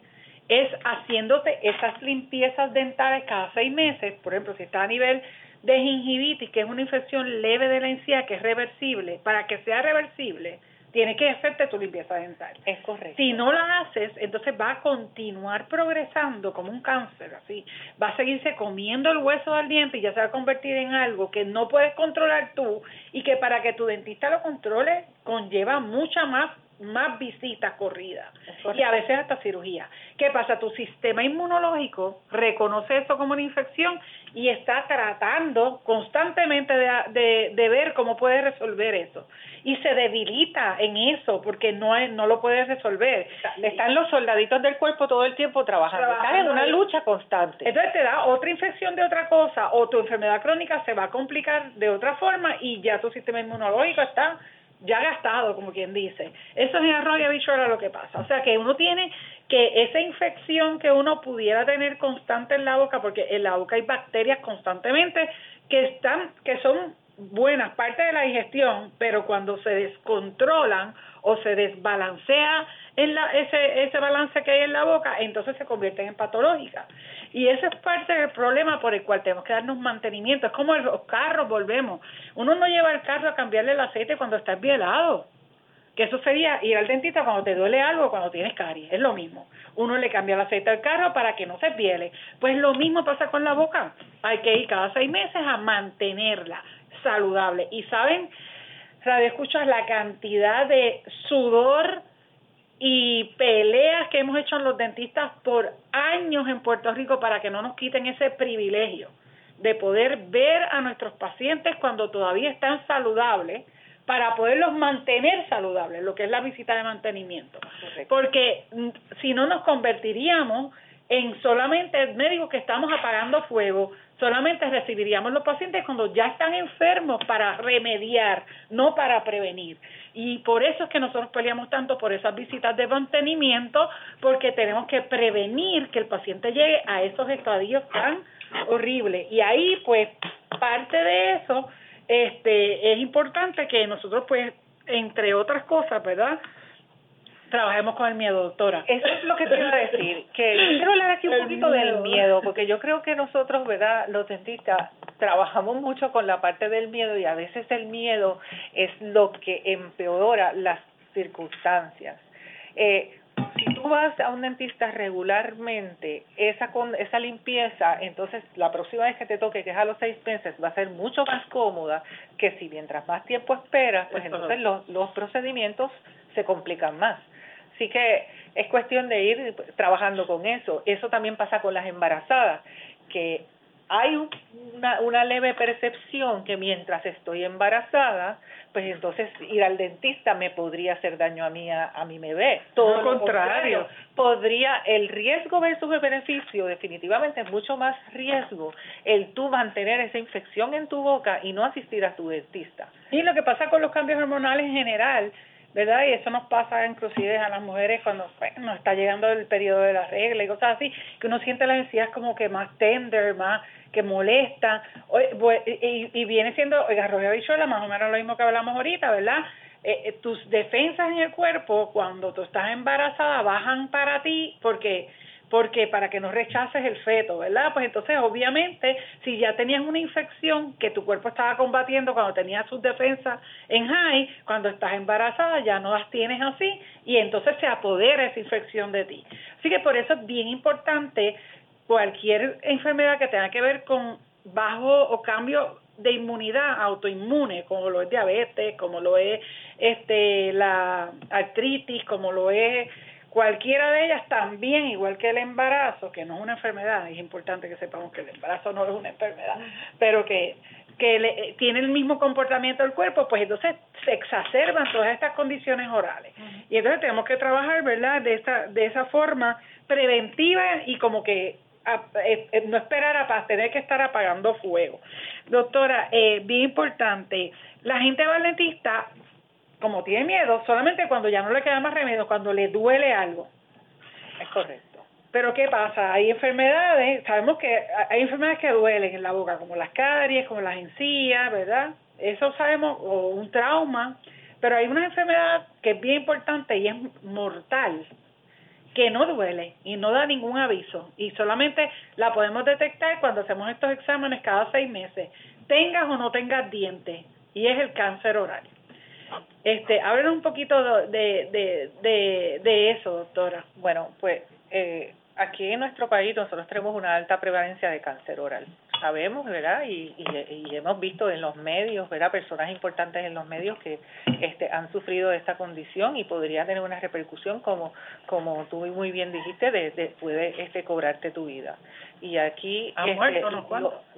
es haciéndote esas limpiezas dentales cada seis meses, por ejemplo, si está a nivel de gingivitis, que es una infección leve de la encía que es reversible, para que sea reversible, tiene que hacerte tu limpieza dental. Es correcto. Si no la haces, entonces va a continuar progresando como un cáncer, así. Va a seguirse comiendo el hueso del diente y ya se va a convertir en algo que no puedes controlar tú y que para que tu dentista lo controle conlleva mucha más más visitas corridas y a veces hasta cirugía. ¿Qué pasa? Tu sistema inmunológico reconoce eso como una infección y está tratando constantemente de, de, ver cómo puede resolver eso. Y se debilita en eso porque no, es, no lo puede resolver. Están los soldaditos del cuerpo todo el tiempo trabajando. Están en una lucha constante. Entonces te da otra infección de otra cosa o tu enfermedad crónica se va a complicar de otra forma y ya tu sistema inmunológico está ya gastado, como quien dice. Eso es en arroz y habichuela lo que pasa. O sea que uno tiene que esa infección que uno pudiera tener constante en la boca, porque en la boca hay bacterias constantemente que están, que son buenas, parte de la digestión, pero cuando se descontrolan o se desbalancea en la, ese, ese balance que hay en la boca, entonces se convierten en patológicas. Y ese es parte del problema por el cual tenemos que darnos mantenimiento. Es como los carros, volvemos. Uno no lleva el carro a cambiarle el aceite cuando está helado. Que eso sería ir al dentista cuando te duele algo, cuando tienes caries. Es lo mismo. Uno le cambia el aceite al carro para que no se piele. Pues lo mismo pasa con la boca. Hay que ir cada seis meses a mantenerla saludable. Y saben, Radio Escuchas, la cantidad de sudor y peleas que hemos hecho los dentistas por años en Puerto Rico para que no nos quiten ese privilegio de poder ver a nuestros pacientes cuando todavía están saludables para poderlos mantener saludables, lo que es la visita de mantenimiento. Porque mm, si no nos convertiríamos en solamente médicos que estamos apagando fuego, solamente recibiríamos los pacientes cuando ya están enfermos para remediar, no para prevenir. Y por eso es que nosotros peleamos tanto por esas visitas de mantenimiento, porque tenemos que prevenir que el paciente llegue a esos estadios tan horribles. Y ahí, pues, parte de eso, este, es importante que nosotros, pues, entre otras cosas, ¿verdad? trabajemos con el miedo, doctora. Eso es lo que te iba a decir, que quiero hablar aquí un poquito del miedo, porque yo creo que nosotros, ¿verdad?, los dentistas trabajamos mucho con la parte del miedo y a veces el miedo es lo que empeora las circunstancias. Eh, si tú vas a un dentista regularmente, esa con esa limpieza, entonces la próxima vez que te toque, que es a los seis meses, va a ser mucho más cómoda que si mientras más tiempo esperas, pues entonces los, los procedimientos se complican más. Así que es cuestión de ir trabajando con eso. Eso también pasa con las embarazadas, que hay una, una leve percepción que mientras estoy embarazada, pues entonces ir al dentista me podría hacer daño a mí, a, mi bebé. Todo lo contrario. Podría, el riesgo versus el beneficio, definitivamente es mucho más riesgo el tú mantener esa infección en tu boca y no asistir a tu dentista. Y lo que pasa con los cambios hormonales en general, ¿verdad? Y eso nos pasa inclusive a las mujeres cuando pues, nos está llegando el periodo de la regla y cosas así, que uno siente las encías como que más tender, más que molesta, y, y viene siendo, oiga, arroz y más o menos lo mismo que hablamos ahorita, ¿verdad? Eh, eh, tus defensas en el cuerpo cuando tú estás embarazada bajan para ti porque porque para que no rechaces el feto, ¿verdad? Pues entonces, obviamente, si ya tenías una infección que tu cuerpo estaba combatiendo cuando tenías sus defensas en high, cuando estás embarazada ya no las tienes así y entonces se apodera esa infección de ti. Así que por eso es bien importante cualquier enfermedad que tenga que ver con bajo o cambio de inmunidad autoinmune, como lo es diabetes, como lo es este la artritis, como lo es Cualquiera de ellas también, igual que el embarazo, que no es una enfermedad, es importante que sepamos que el embarazo no es una enfermedad, pero que, que le, tiene el mismo comportamiento del cuerpo, pues entonces se exacerban todas estas condiciones orales. Y entonces tenemos que trabajar, ¿verdad?, de esa, de esa forma preventiva y como que eh, eh, no esperar a tener que estar apagando fuego. Doctora, eh, bien importante, la gente va como tiene miedo, solamente cuando ya no le queda más remedio, cuando le duele algo. Es correcto. Pero ¿qué pasa? Hay enfermedades, sabemos que hay enfermedades que duelen en la boca, como las caries, como las encías, ¿verdad? Eso sabemos, o un trauma, pero hay una enfermedad que es bien importante y es mortal, que no duele y no da ningún aviso y solamente la podemos detectar cuando hacemos estos exámenes cada seis meses, tengas o no tengas dientes, y es el cáncer oral. Este, hablen un poquito de, de, de, de eso, doctora. Bueno, pues eh, aquí en nuestro país nosotros tenemos una alta prevalencia de cáncer oral. Sabemos, ¿verdad? Y, y, hemos visto en los medios, ¿verdad? Personas importantes en los medios que este, han sufrido de esta condición y podría tener una repercusión como, como tú muy bien dijiste, de, de puede este, cobrarte tu vida. Y aquí... este,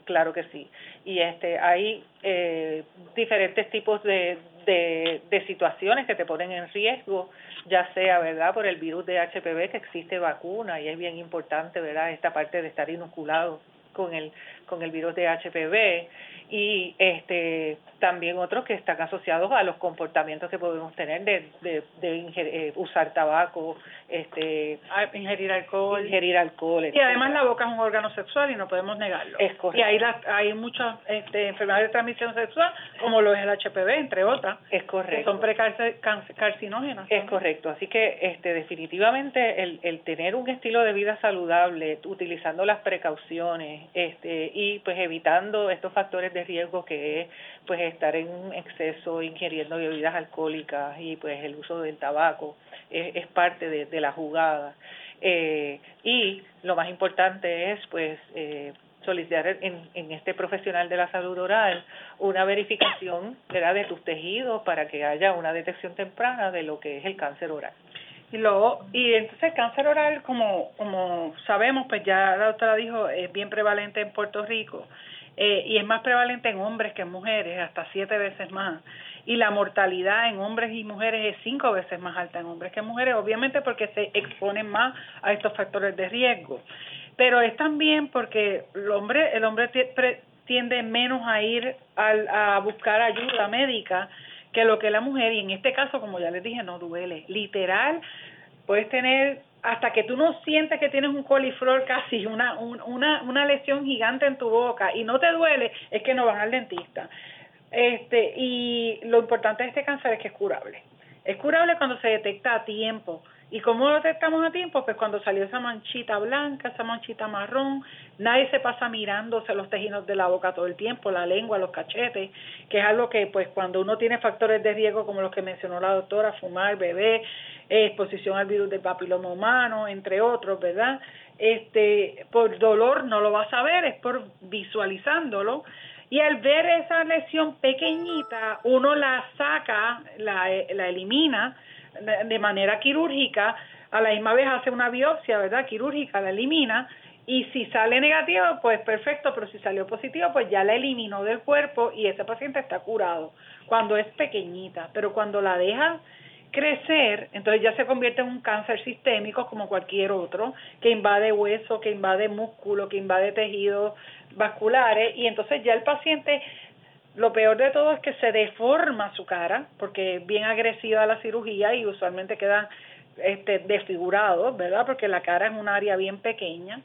Claro que sí. Y este, hay eh, diferentes tipos de de, de situaciones que te ponen en riesgo, ya sea, ¿verdad?, por el virus de HPV, que existe vacuna y es bien importante, ¿verdad?, esta parte de estar inoculado con el, con el virus de HPV y este también otros que están asociados a los comportamientos que podemos tener de, de, de eh, usar tabaco, este ah, ingerir alcohol, ingerir alcohol. Y además la boca es un órgano sexual y no podemos negarlo. Es correcto. Y hay, hay muchas este, enfermedades de transmisión sexual, como lo es el HPV, entre otras. Es correcto. Que son precarcinógenas. Es correcto. Así que este definitivamente el, el tener un estilo de vida saludable, utilizando las precauciones este y pues evitando estos factores de riesgo que es pues estar en exceso ingiriendo bebidas alcohólicas y pues el uso del tabaco es, es parte de, de la jugada eh, y lo más importante es pues eh, solicitar en, en este profesional de la salud oral una verificación ¿verdad? de tus tejidos para que haya una detección temprana de lo que es el cáncer oral. Y luego, y entonces el cáncer oral, como, como sabemos, pues ya la doctora dijo, es bien prevalente en Puerto Rico eh, y es más prevalente en hombres que en mujeres, hasta siete veces más. Y la mortalidad en hombres y mujeres es cinco veces más alta en hombres que mujeres, obviamente porque se exponen más a estos factores de riesgo. Pero es también porque el hombre, el hombre tiende menos a ir a, a buscar ayuda médica que lo que la mujer, y en este caso, como ya les dije, no duele. Literal, puedes tener hasta que tú no sientes que tienes un coliflor casi, una, una, una lesión gigante en tu boca y no te duele, es que no van al dentista. Este, y lo importante de este cáncer es que es curable. Es curable cuando se detecta a tiempo. ¿Y cómo lo detectamos a tiempo? Pues cuando salió esa manchita blanca, esa manchita marrón, nadie se pasa mirándose los tejidos de la boca todo el tiempo, la lengua, los cachetes, que es algo que pues cuando uno tiene factores de riesgo como los que mencionó la doctora, fumar, beber, exposición al virus del papiloma humano, entre otros, ¿verdad? Este, por dolor no lo vas a ver, es por visualizándolo. Y al ver esa lesión pequeñita, uno la saca, la, la elimina de manera quirúrgica, a la misma vez hace una biopsia, ¿verdad? Quirúrgica, la elimina, y si sale negativo, pues perfecto, pero si salió positivo, pues ya la eliminó del cuerpo y ese paciente está curado cuando es pequeñita, pero cuando la deja crecer, entonces ya se convierte en un cáncer sistémico como cualquier otro, que invade hueso, que invade músculo, que invade tejidos vasculares, y entonces ya el paciente lo peor de todo es que se deforma su cara, porque es bien agresiva la cirugía y usualmente quedan este, desfigurados, ¿verdad? Porque la cara es un área bien pequeña.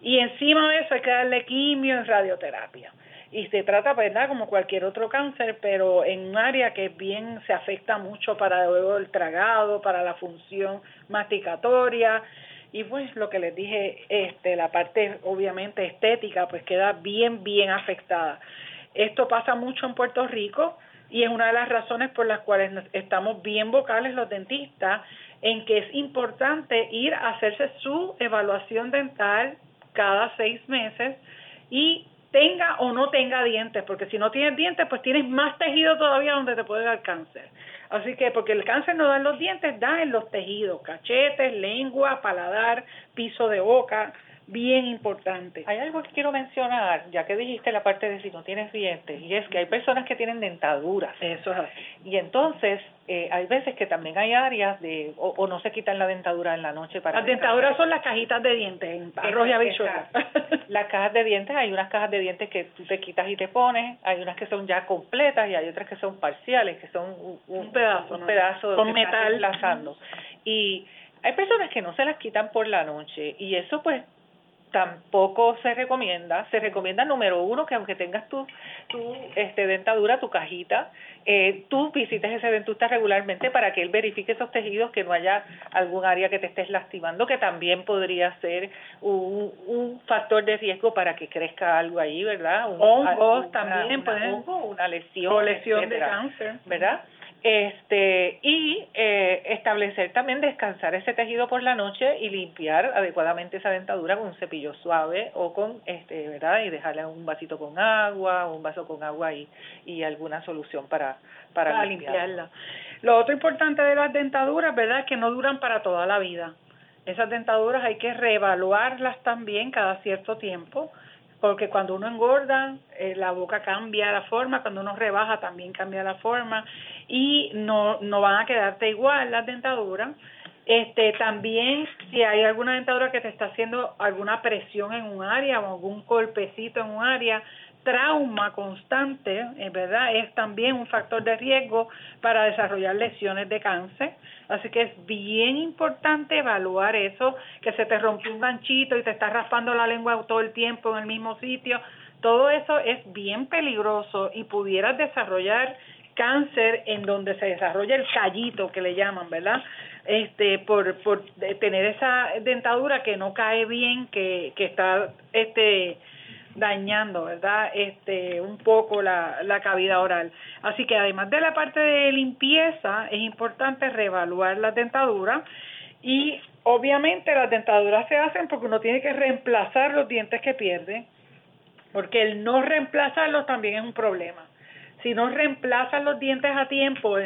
Y encima de eso hay que darle quimio y radioterapia. Y se trata, ¿verdad?, como cualquier otro cáncer, pero en un área que bien se afecta mucho para luego el tragado, para la función masticatoria. Y pues lo que les dije, este, la parte obviamente estética, pues queda bien, bien afectada. Esto pasa mucho en Puerto Rico y es una de las razones por las cuales estamos bien vocales los dentistas en que es importante ir a hacerse su evaluación dental cada seis meses y tenga o no tenga dientes, porque si no tienes dientes, pues tienes más tejido todavía donde te puede dar cáncer. Así que, porque el cáncer no da en los dientes, da en los tejidos, cachetes, lengua, paladar, piso de boca, bien importante. Hay algo que quiero mencionar, ya que dijiste la parte de si no tienes dientes, y es que hay personas que tienen dentaduras. Eso es así. Y entonces, eh, hay veces que también hay áreas de, o, no se quitan la dentadura en la noche para... Las dentaduras son las cajitas de dientes, en arroz y las cajas de dientes, hay unas cajas de dientes que tú te quitas y te pones, hay unas que son ya completas y hay otras que son parciales, que son un, pedazo, un pedazo con metal. Y hay personas que no se las quitan por la noche y eso pues tampoco se recomienda. Se recomienda, número uno, que aunque tengas tu, tu este, dentadura, tu cajita, eh, tú visites ese dentista regularmente para que él verifique esos tejidos, que no haya algún área que te estés lastimando, que también podría ser un, un factor de riesgo para que crezca algo ahí, ¿verdad? Un, Hongos también, pueden, una lesión, o lesión de cáncer, ¿verdad? Este y eh, establecer también descansar ese tejido por la noche y limpiar adecuadamente esa dentadura con un cepillo suave o con este verdad y dejarle un vasito con agua un vaso con agua y, y alguna solución para para, limpiarla. lo otro importante de las dentaduras verdad es que no duran para toda la vida. Esas dentaduras hay que reevaluarlas también cada cierto tiempo porque cuando uno engorda, eh, la boca cambia la forma, cuando uno rebaja también cambia la forma y no, no van a quedarte igual las dentaduras. Este, también si hay alguna dentadura que te está haciendo alguna presión en un área o algún golpecito en un área, trauma constante, en verdad, es también un factor de riesgo para desarrollar lesiones de cáncer. Así que es bien importante evaluar eso, que se te rompió un ganchito y te está raspando la lengua todo el tiempo en el mismo sitio. Todo eso es bien peligroso y pudieras desarrollar cáncer en donde se desarrolla el callito que le llaman, ¿verdad? Este, por, por tener esa dentadura que no cae bien, que, que está, este, dañando, ¿verdad? Este, un poco la, la cavidad oral. Así que además de la parte de limpieza, es importante reevaluar la dentadura y obviamente las dentaduras se hacen porque uno tiene que reemplazar los dientes que pierde, porque el no reemplazarlos también es un problema si no reemplazas los dientes a tiempo,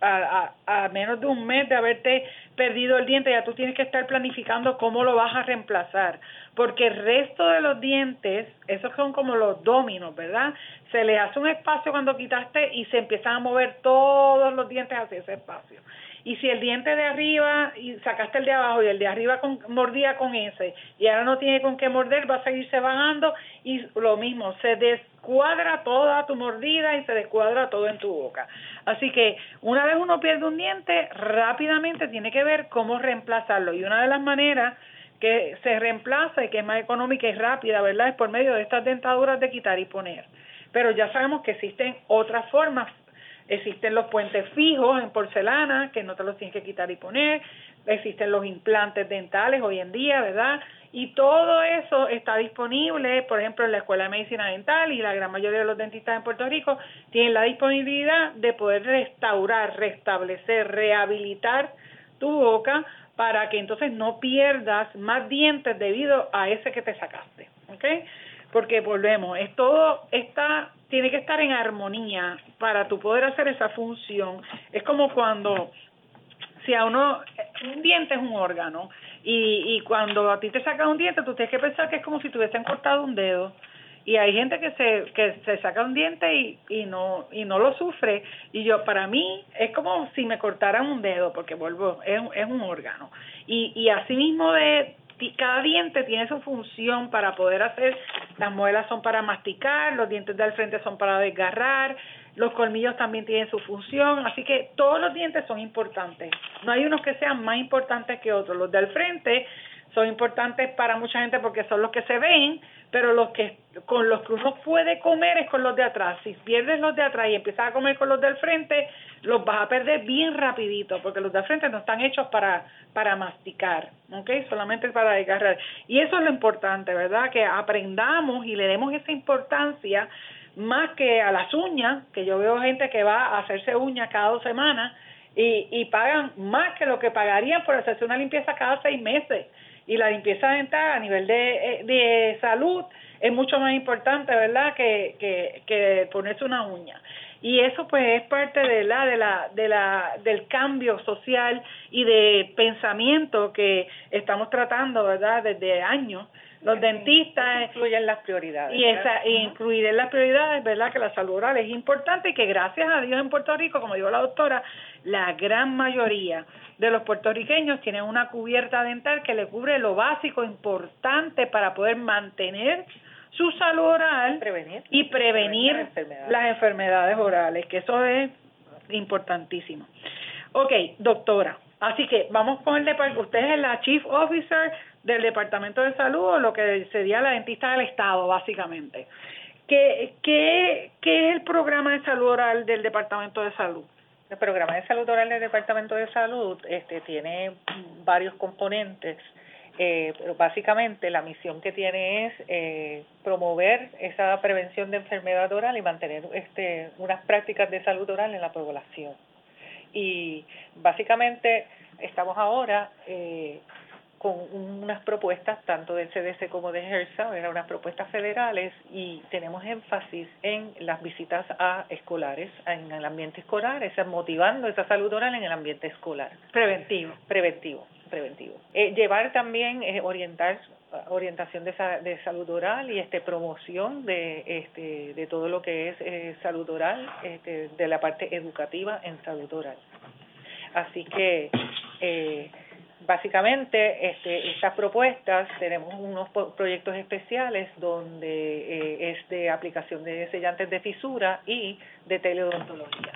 a, menos de un mes de haberte perdido el diente, ya tú tienes que estar planificando cómo lo vas a reemplazar, porque el resto de los dientes, esos son como los dominos, ¿verdad? Se les hace un espacio cuando quitaste y se empiezan a mover todos los dientes hacia ese espacio. Y si el diente de arriba y sacaste el de abajo y el de arriba mordía con ese y ahora no tiene con qué morder, va a seguirse bajando y lo mismo, se descuadra toda tu mordida y se descuadra todo en tu boca. Así que una vez uno pierde un diente, rápidamente tiene que ver cómo reemplazarlo. Y una de las maneras que se reemplaza y que es más económica y rápida, ¿verdad? Es por medio de estas dentaduras de quitar y poner. Pero ya sabemos que existen otras formas Existen los puentes fijos en porcelana, que no te los tienes que quitar y poner. Existen los implantes dentales hoy en día, ¿verdad? Y todo eso está disponible, por ejemplo, en la Escuela de Medicina Dental y la gran mayoría de los dentistas en Puerto Rico tienen la disponibilidad de poder restaurar, restablecer, rehabilitar tu boca para que entonces no pierdas más dientes debido a ese que te sacaste, ¿ok? Porque volvemos, es todo está tiene que estar en armonía para tu poder hacer esa función. Es como cuando, si a uno, un diente es un órgano, y, y cuando a ti te saca un diente, tú tienes que pensar que es como si te cortado un dedo. Y hay gente que se, que se saca un diente y, y no y no lo sufre. Y yo, para mí, es como si me cortaran un dedo, porque vuelvo, es, es un órgano. Y, y así mismo de cada diente tiene su función para poder hacer, las muelas son para masticar, los dientes del frente son para desgarrar, los colmillos también tienen su función, así que todos los dientes son importantes. No hay unos que sean más importantes que otros. Los del frente son importantes para mucha gente porque son los que se ven, pero los que con los que uno puede comer es con los de atrás. Si pierdes los de atrás y empiezas a comer con los del frente, los vas a perder bien rapidito, porque los del frente no están hechos para para masticar, ¿ok? Solamente para desgarrar. Y eso es lo importante, ¿verdad? Que aprendamos y le demos esa importancia más que a las uñas, que yo veo gente que va a hacerse uñas cada dos semanas y, y pagan más que lo que pagarían por hacerse una limpieza cada seis meses. Y la limpieza dental a nivel de, de salud es mucho más importante, ¿verdad?, que, que, que ponerse una uña. Y eso pues es parte de la, de la, de la, del cambio social y de pensamiento que estamos tratando, ¿verdad?, desde años los dentistas incluyen las prioridades y esa incluir en las prioridades verdad que la salud oral es importante y que gracias a Dios en Puerto Rico como dijo la doctora la gran mayoría de los puertorriqueños tienen una cubierta dental que le cubre lo básico importante para poder mantener su salud oral prevenir, y prevenir, las, enfermedades. orales que eso es importantísimo. Ok, doctora así que vamos con el de usted es la chief officer del Departamento de Salud o lo que sería la dentista del Estado, básicamente. ¿Qué, qué, qué es el programa de salud oral del Departamento de Salud? El programa de salud oral del Departamento de Salud este, tiene varios componentes, eh, pero básicamente la misión que tiene es eh, promover esa prevención de enfermedad oral y mantener este, unas prácticas de salud oral en la población. Y básicamente estamos ahora eh, con unas propuestas tanto del CDC como de HERSA, eran unas propuestas federales y tenemos énfasis en las visitas a escolares, en el ambiente escolar, es motivando esa salud oral en el ambiente escolar. Preventivo. Preventivo, preventivo. Eh, llevar también, eh, orientar orientación de, de salud oral y este promoción de este de todo lo que es eh, salud oral este, de la parte educativa en salud oral así que eh, básicamente este, estas propuestas tenemos unos proyectos especiales donde eh, es de aplicación de sellantes de fisura y de teleodontología.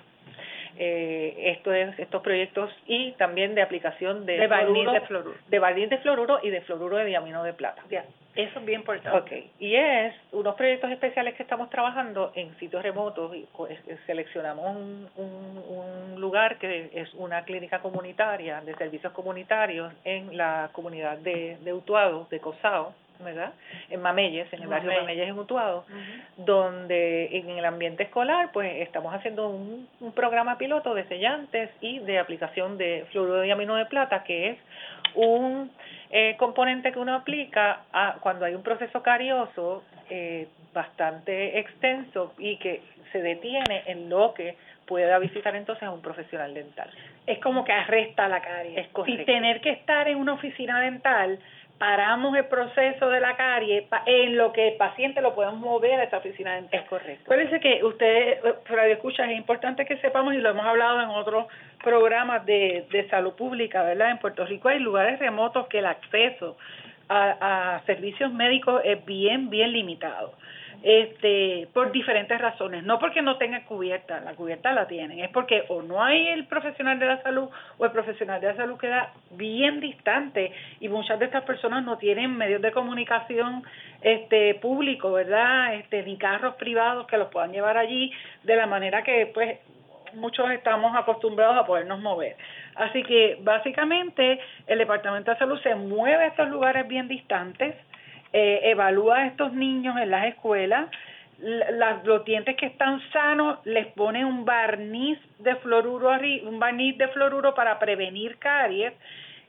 Eh, esto es, estos proyectos y también de aplicación de, de barniz de fluoruro. De barniz de fluoruro y de fluoruro de diamino de plata. Eso es bien importante. Okay. Y es unos proyectos especiales que estamos trabajando en sitios remotos. y Seleccionamos un, un, lugar que es una clínica comunitaria de servicios comunitarios en la comunidad de, de Utuado, de Cosao, ¿verdad? En Mameyes, en el barrio Mameyes en Utuado, donde en el ambiente escolar, pues estamos haciendo un, un programa piloto de sellantes y de aplicación de fluoruro de plata, que es un eh, componente que uno aplica a, cuando hay un proceso carioso eh, bastante extenso y que se detiene en lo que pueda visitar entonces a un profesional dental. Es como que arresta la carie. Es correcto. Tener que estar en una oficina dental paramos el proceso de la carie en lo que el paciente lo podemos mover a esta oficina dental. Es correcto. Acuérdense que ustedes, Radio Escucha, es importante que sepamos, y lo hemos hablado en otros programas de, de salud pública, ¿verdad? En Puerto Rico hay lugares remotos que el acceso a, a servicios médicos es bien, bien limitado este por diferentes razones, no porque no tenga cubierta, la cubierta la tienen, es porque o no hay el profesional de la salud o el profesional de la salud queda bien distante y muchas de estas personas no tienen medios de comunicación este público, ¿verdad? Este ni carros privados que los puedan llevar allí de la manera que pues muchos estamos acostumbrados a podernos mover. Así que básicamente el Departamento de Salud se mueve a estos lugares bien distantes eh, evalúa a estos niños en las escuelas, las, los dientes que están sanos les pone un barniz de fluoruro un barniz de fluoruro para prevenir caries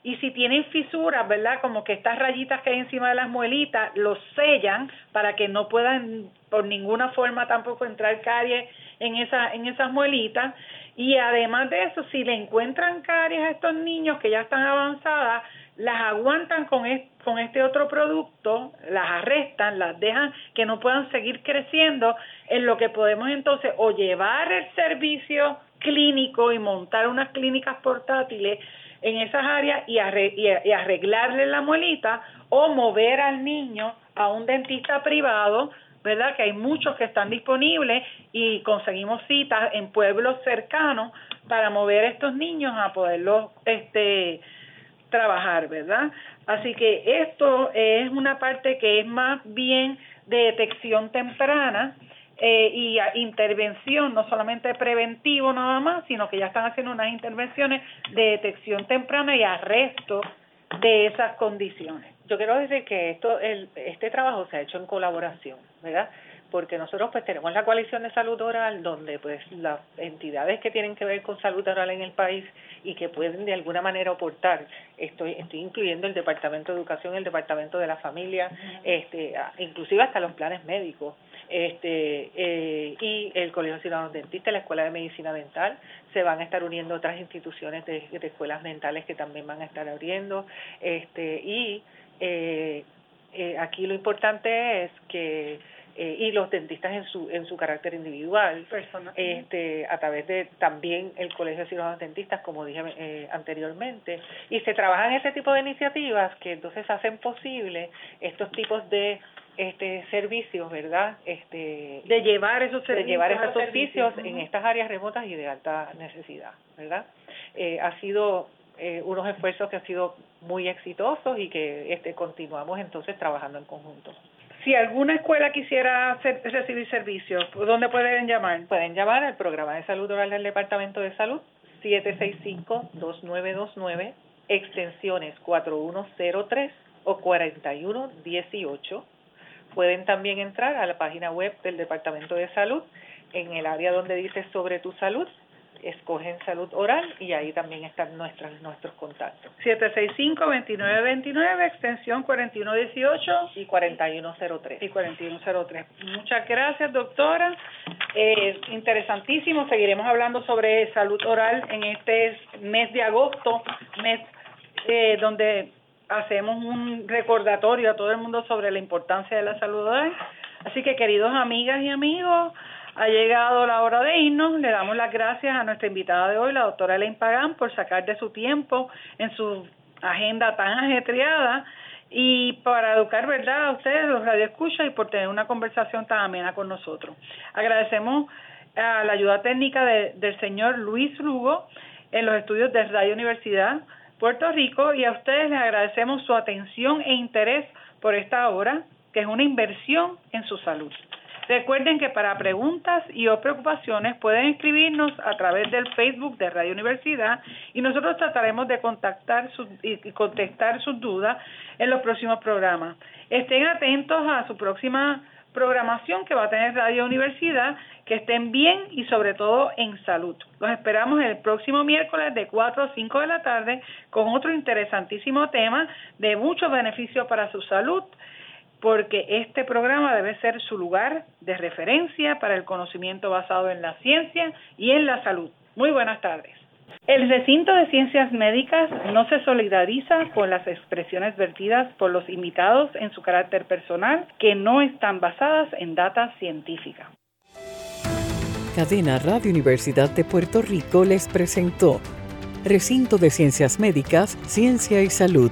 y si tienen fisuras, ¿verdad? Como que estas rayitas que hay encima de las muelitas, los sellan para que no puedan por ninguna forma tampoco entrar caries en esa en esas muelitas y además de eso, si le encuentran caries a estos niños que ya están avanzadas, las aguantan con, con este otro producto, las arrestan, las dejan que no puedan seguir creciendo, en lo que podemos entonces o llevar el servicio clínico y montar unas clínicas portátiles en esas áreas y, arreglarle la muelita o mover al niño a un dentista privado, ¿verdad? Que hay muchos que están disponibles y conseguimos citas en pueblos cercanos para mover a estos niños a poderlos este, trabajar, ¿verdad? Así que esto es una parte que es más bien de detección temprana eh, y intervención, no solamente preventivo nada más, sino que ya están haciendo unas intervenciones de detección temprana y arresto de esas condiciones. Yo quiero decir que esto, el, este trabajo se ha hecho en colaboración, ¿verdad? Porque nosotros pues tenemos la coalición de salud oral donde pues las entidades que tienen que ver con salud oral en el país y que pueden de alguna manera aportar. Estoy estoy incluyendo el departamento de educación el departamento de la familia este inclusive hasta los planes médicos este eh, y el colegio de ciudadanos dentistas la escuela de medicina dental se van a estar uniendo otras instituciones de, de escuelas dentales que también van a estar abriendo este y eh, eh, aquí lo importante es que eh, y los dentistas en su en su carácter individual este a través de también el colegio de cirujanos dentistas como dije eh, anteriormente. Y se trabajan ese tipo de iniciativas que entonces hacen posible estos tipos de este servicios verdad este de llevar esos servicios de llevar esos servicios en estas áreas remotas y de alta necesidad verdad eh, ha sido eh, unos esfuerzos que han sido muy exitosos y que este continuamos entonces trabajando en conjunto si alguna escuela quisiera recibir servicios, ¿dónde pueden llamar? Pueden llamar al programa de salud oral del Departamento de Salud 765-2929, extensiones 4103 o 4118. Pueden también entrar a la página web del Departamento de Salud en el área donde dice sobre tu salud escogen salud oral y ahí también están nuestros nuestros contactos. 765-2929, extensión 4118 y 4103. Y 4103. Muchas gracias, doctora. Eh, interesantísimo. Seguiremos hablando sobre salud oral en este mes de agosto, mes eh, donde hacemos un recordatorio a todo el mundo sobre la importancia de la salud oral. Así que, queridos amigas y amigos, ha llegado la hora de irnos. Le damos las gracias a nuestra invitada de hoy, la doctora Elaine Pagán, por sacar de su tiempo en su agenda tan ajetreada y para educar, ¿verdad?, a ustedes, los radioescuchas, y por tener una conversación tan amena con nosotros. Agradecemos a la ayuda técnica del señor Luis Lugo en los estudios de Radio Universidad Puerto Rico y a ustedes les agradecemos su atención e interés por esta obra, que es una inversión en su salud. Recuerden que para preguntas y o preocupaciones pueden escribirnos a través del Facebook de Radio Universidad y nosotros trataremos de contactar y contestar sus dudas en los próximos programas. Estén atentos a su próxima programación que va a tener Radio Universidad, que estén bien y sobre todo en salud. Los esperamos el próximo miércoles de 4 a 5 de la tarde con otro interesantísimo tema de mucho beneficio para su salud porque este programa debe ser su lugar de referencia para el conocimiento basado en la ciencia y en la salud. Muy buenas tardes. El recinto de ciencias médicas no se solidariza con las expresiones vertidas por los invitados en su carácter personal que no están basadas en data científica. Cadena Radio Universidad de Puerto Rico les presentó Recinto de Ciencias Médicas, Ciencia y Salud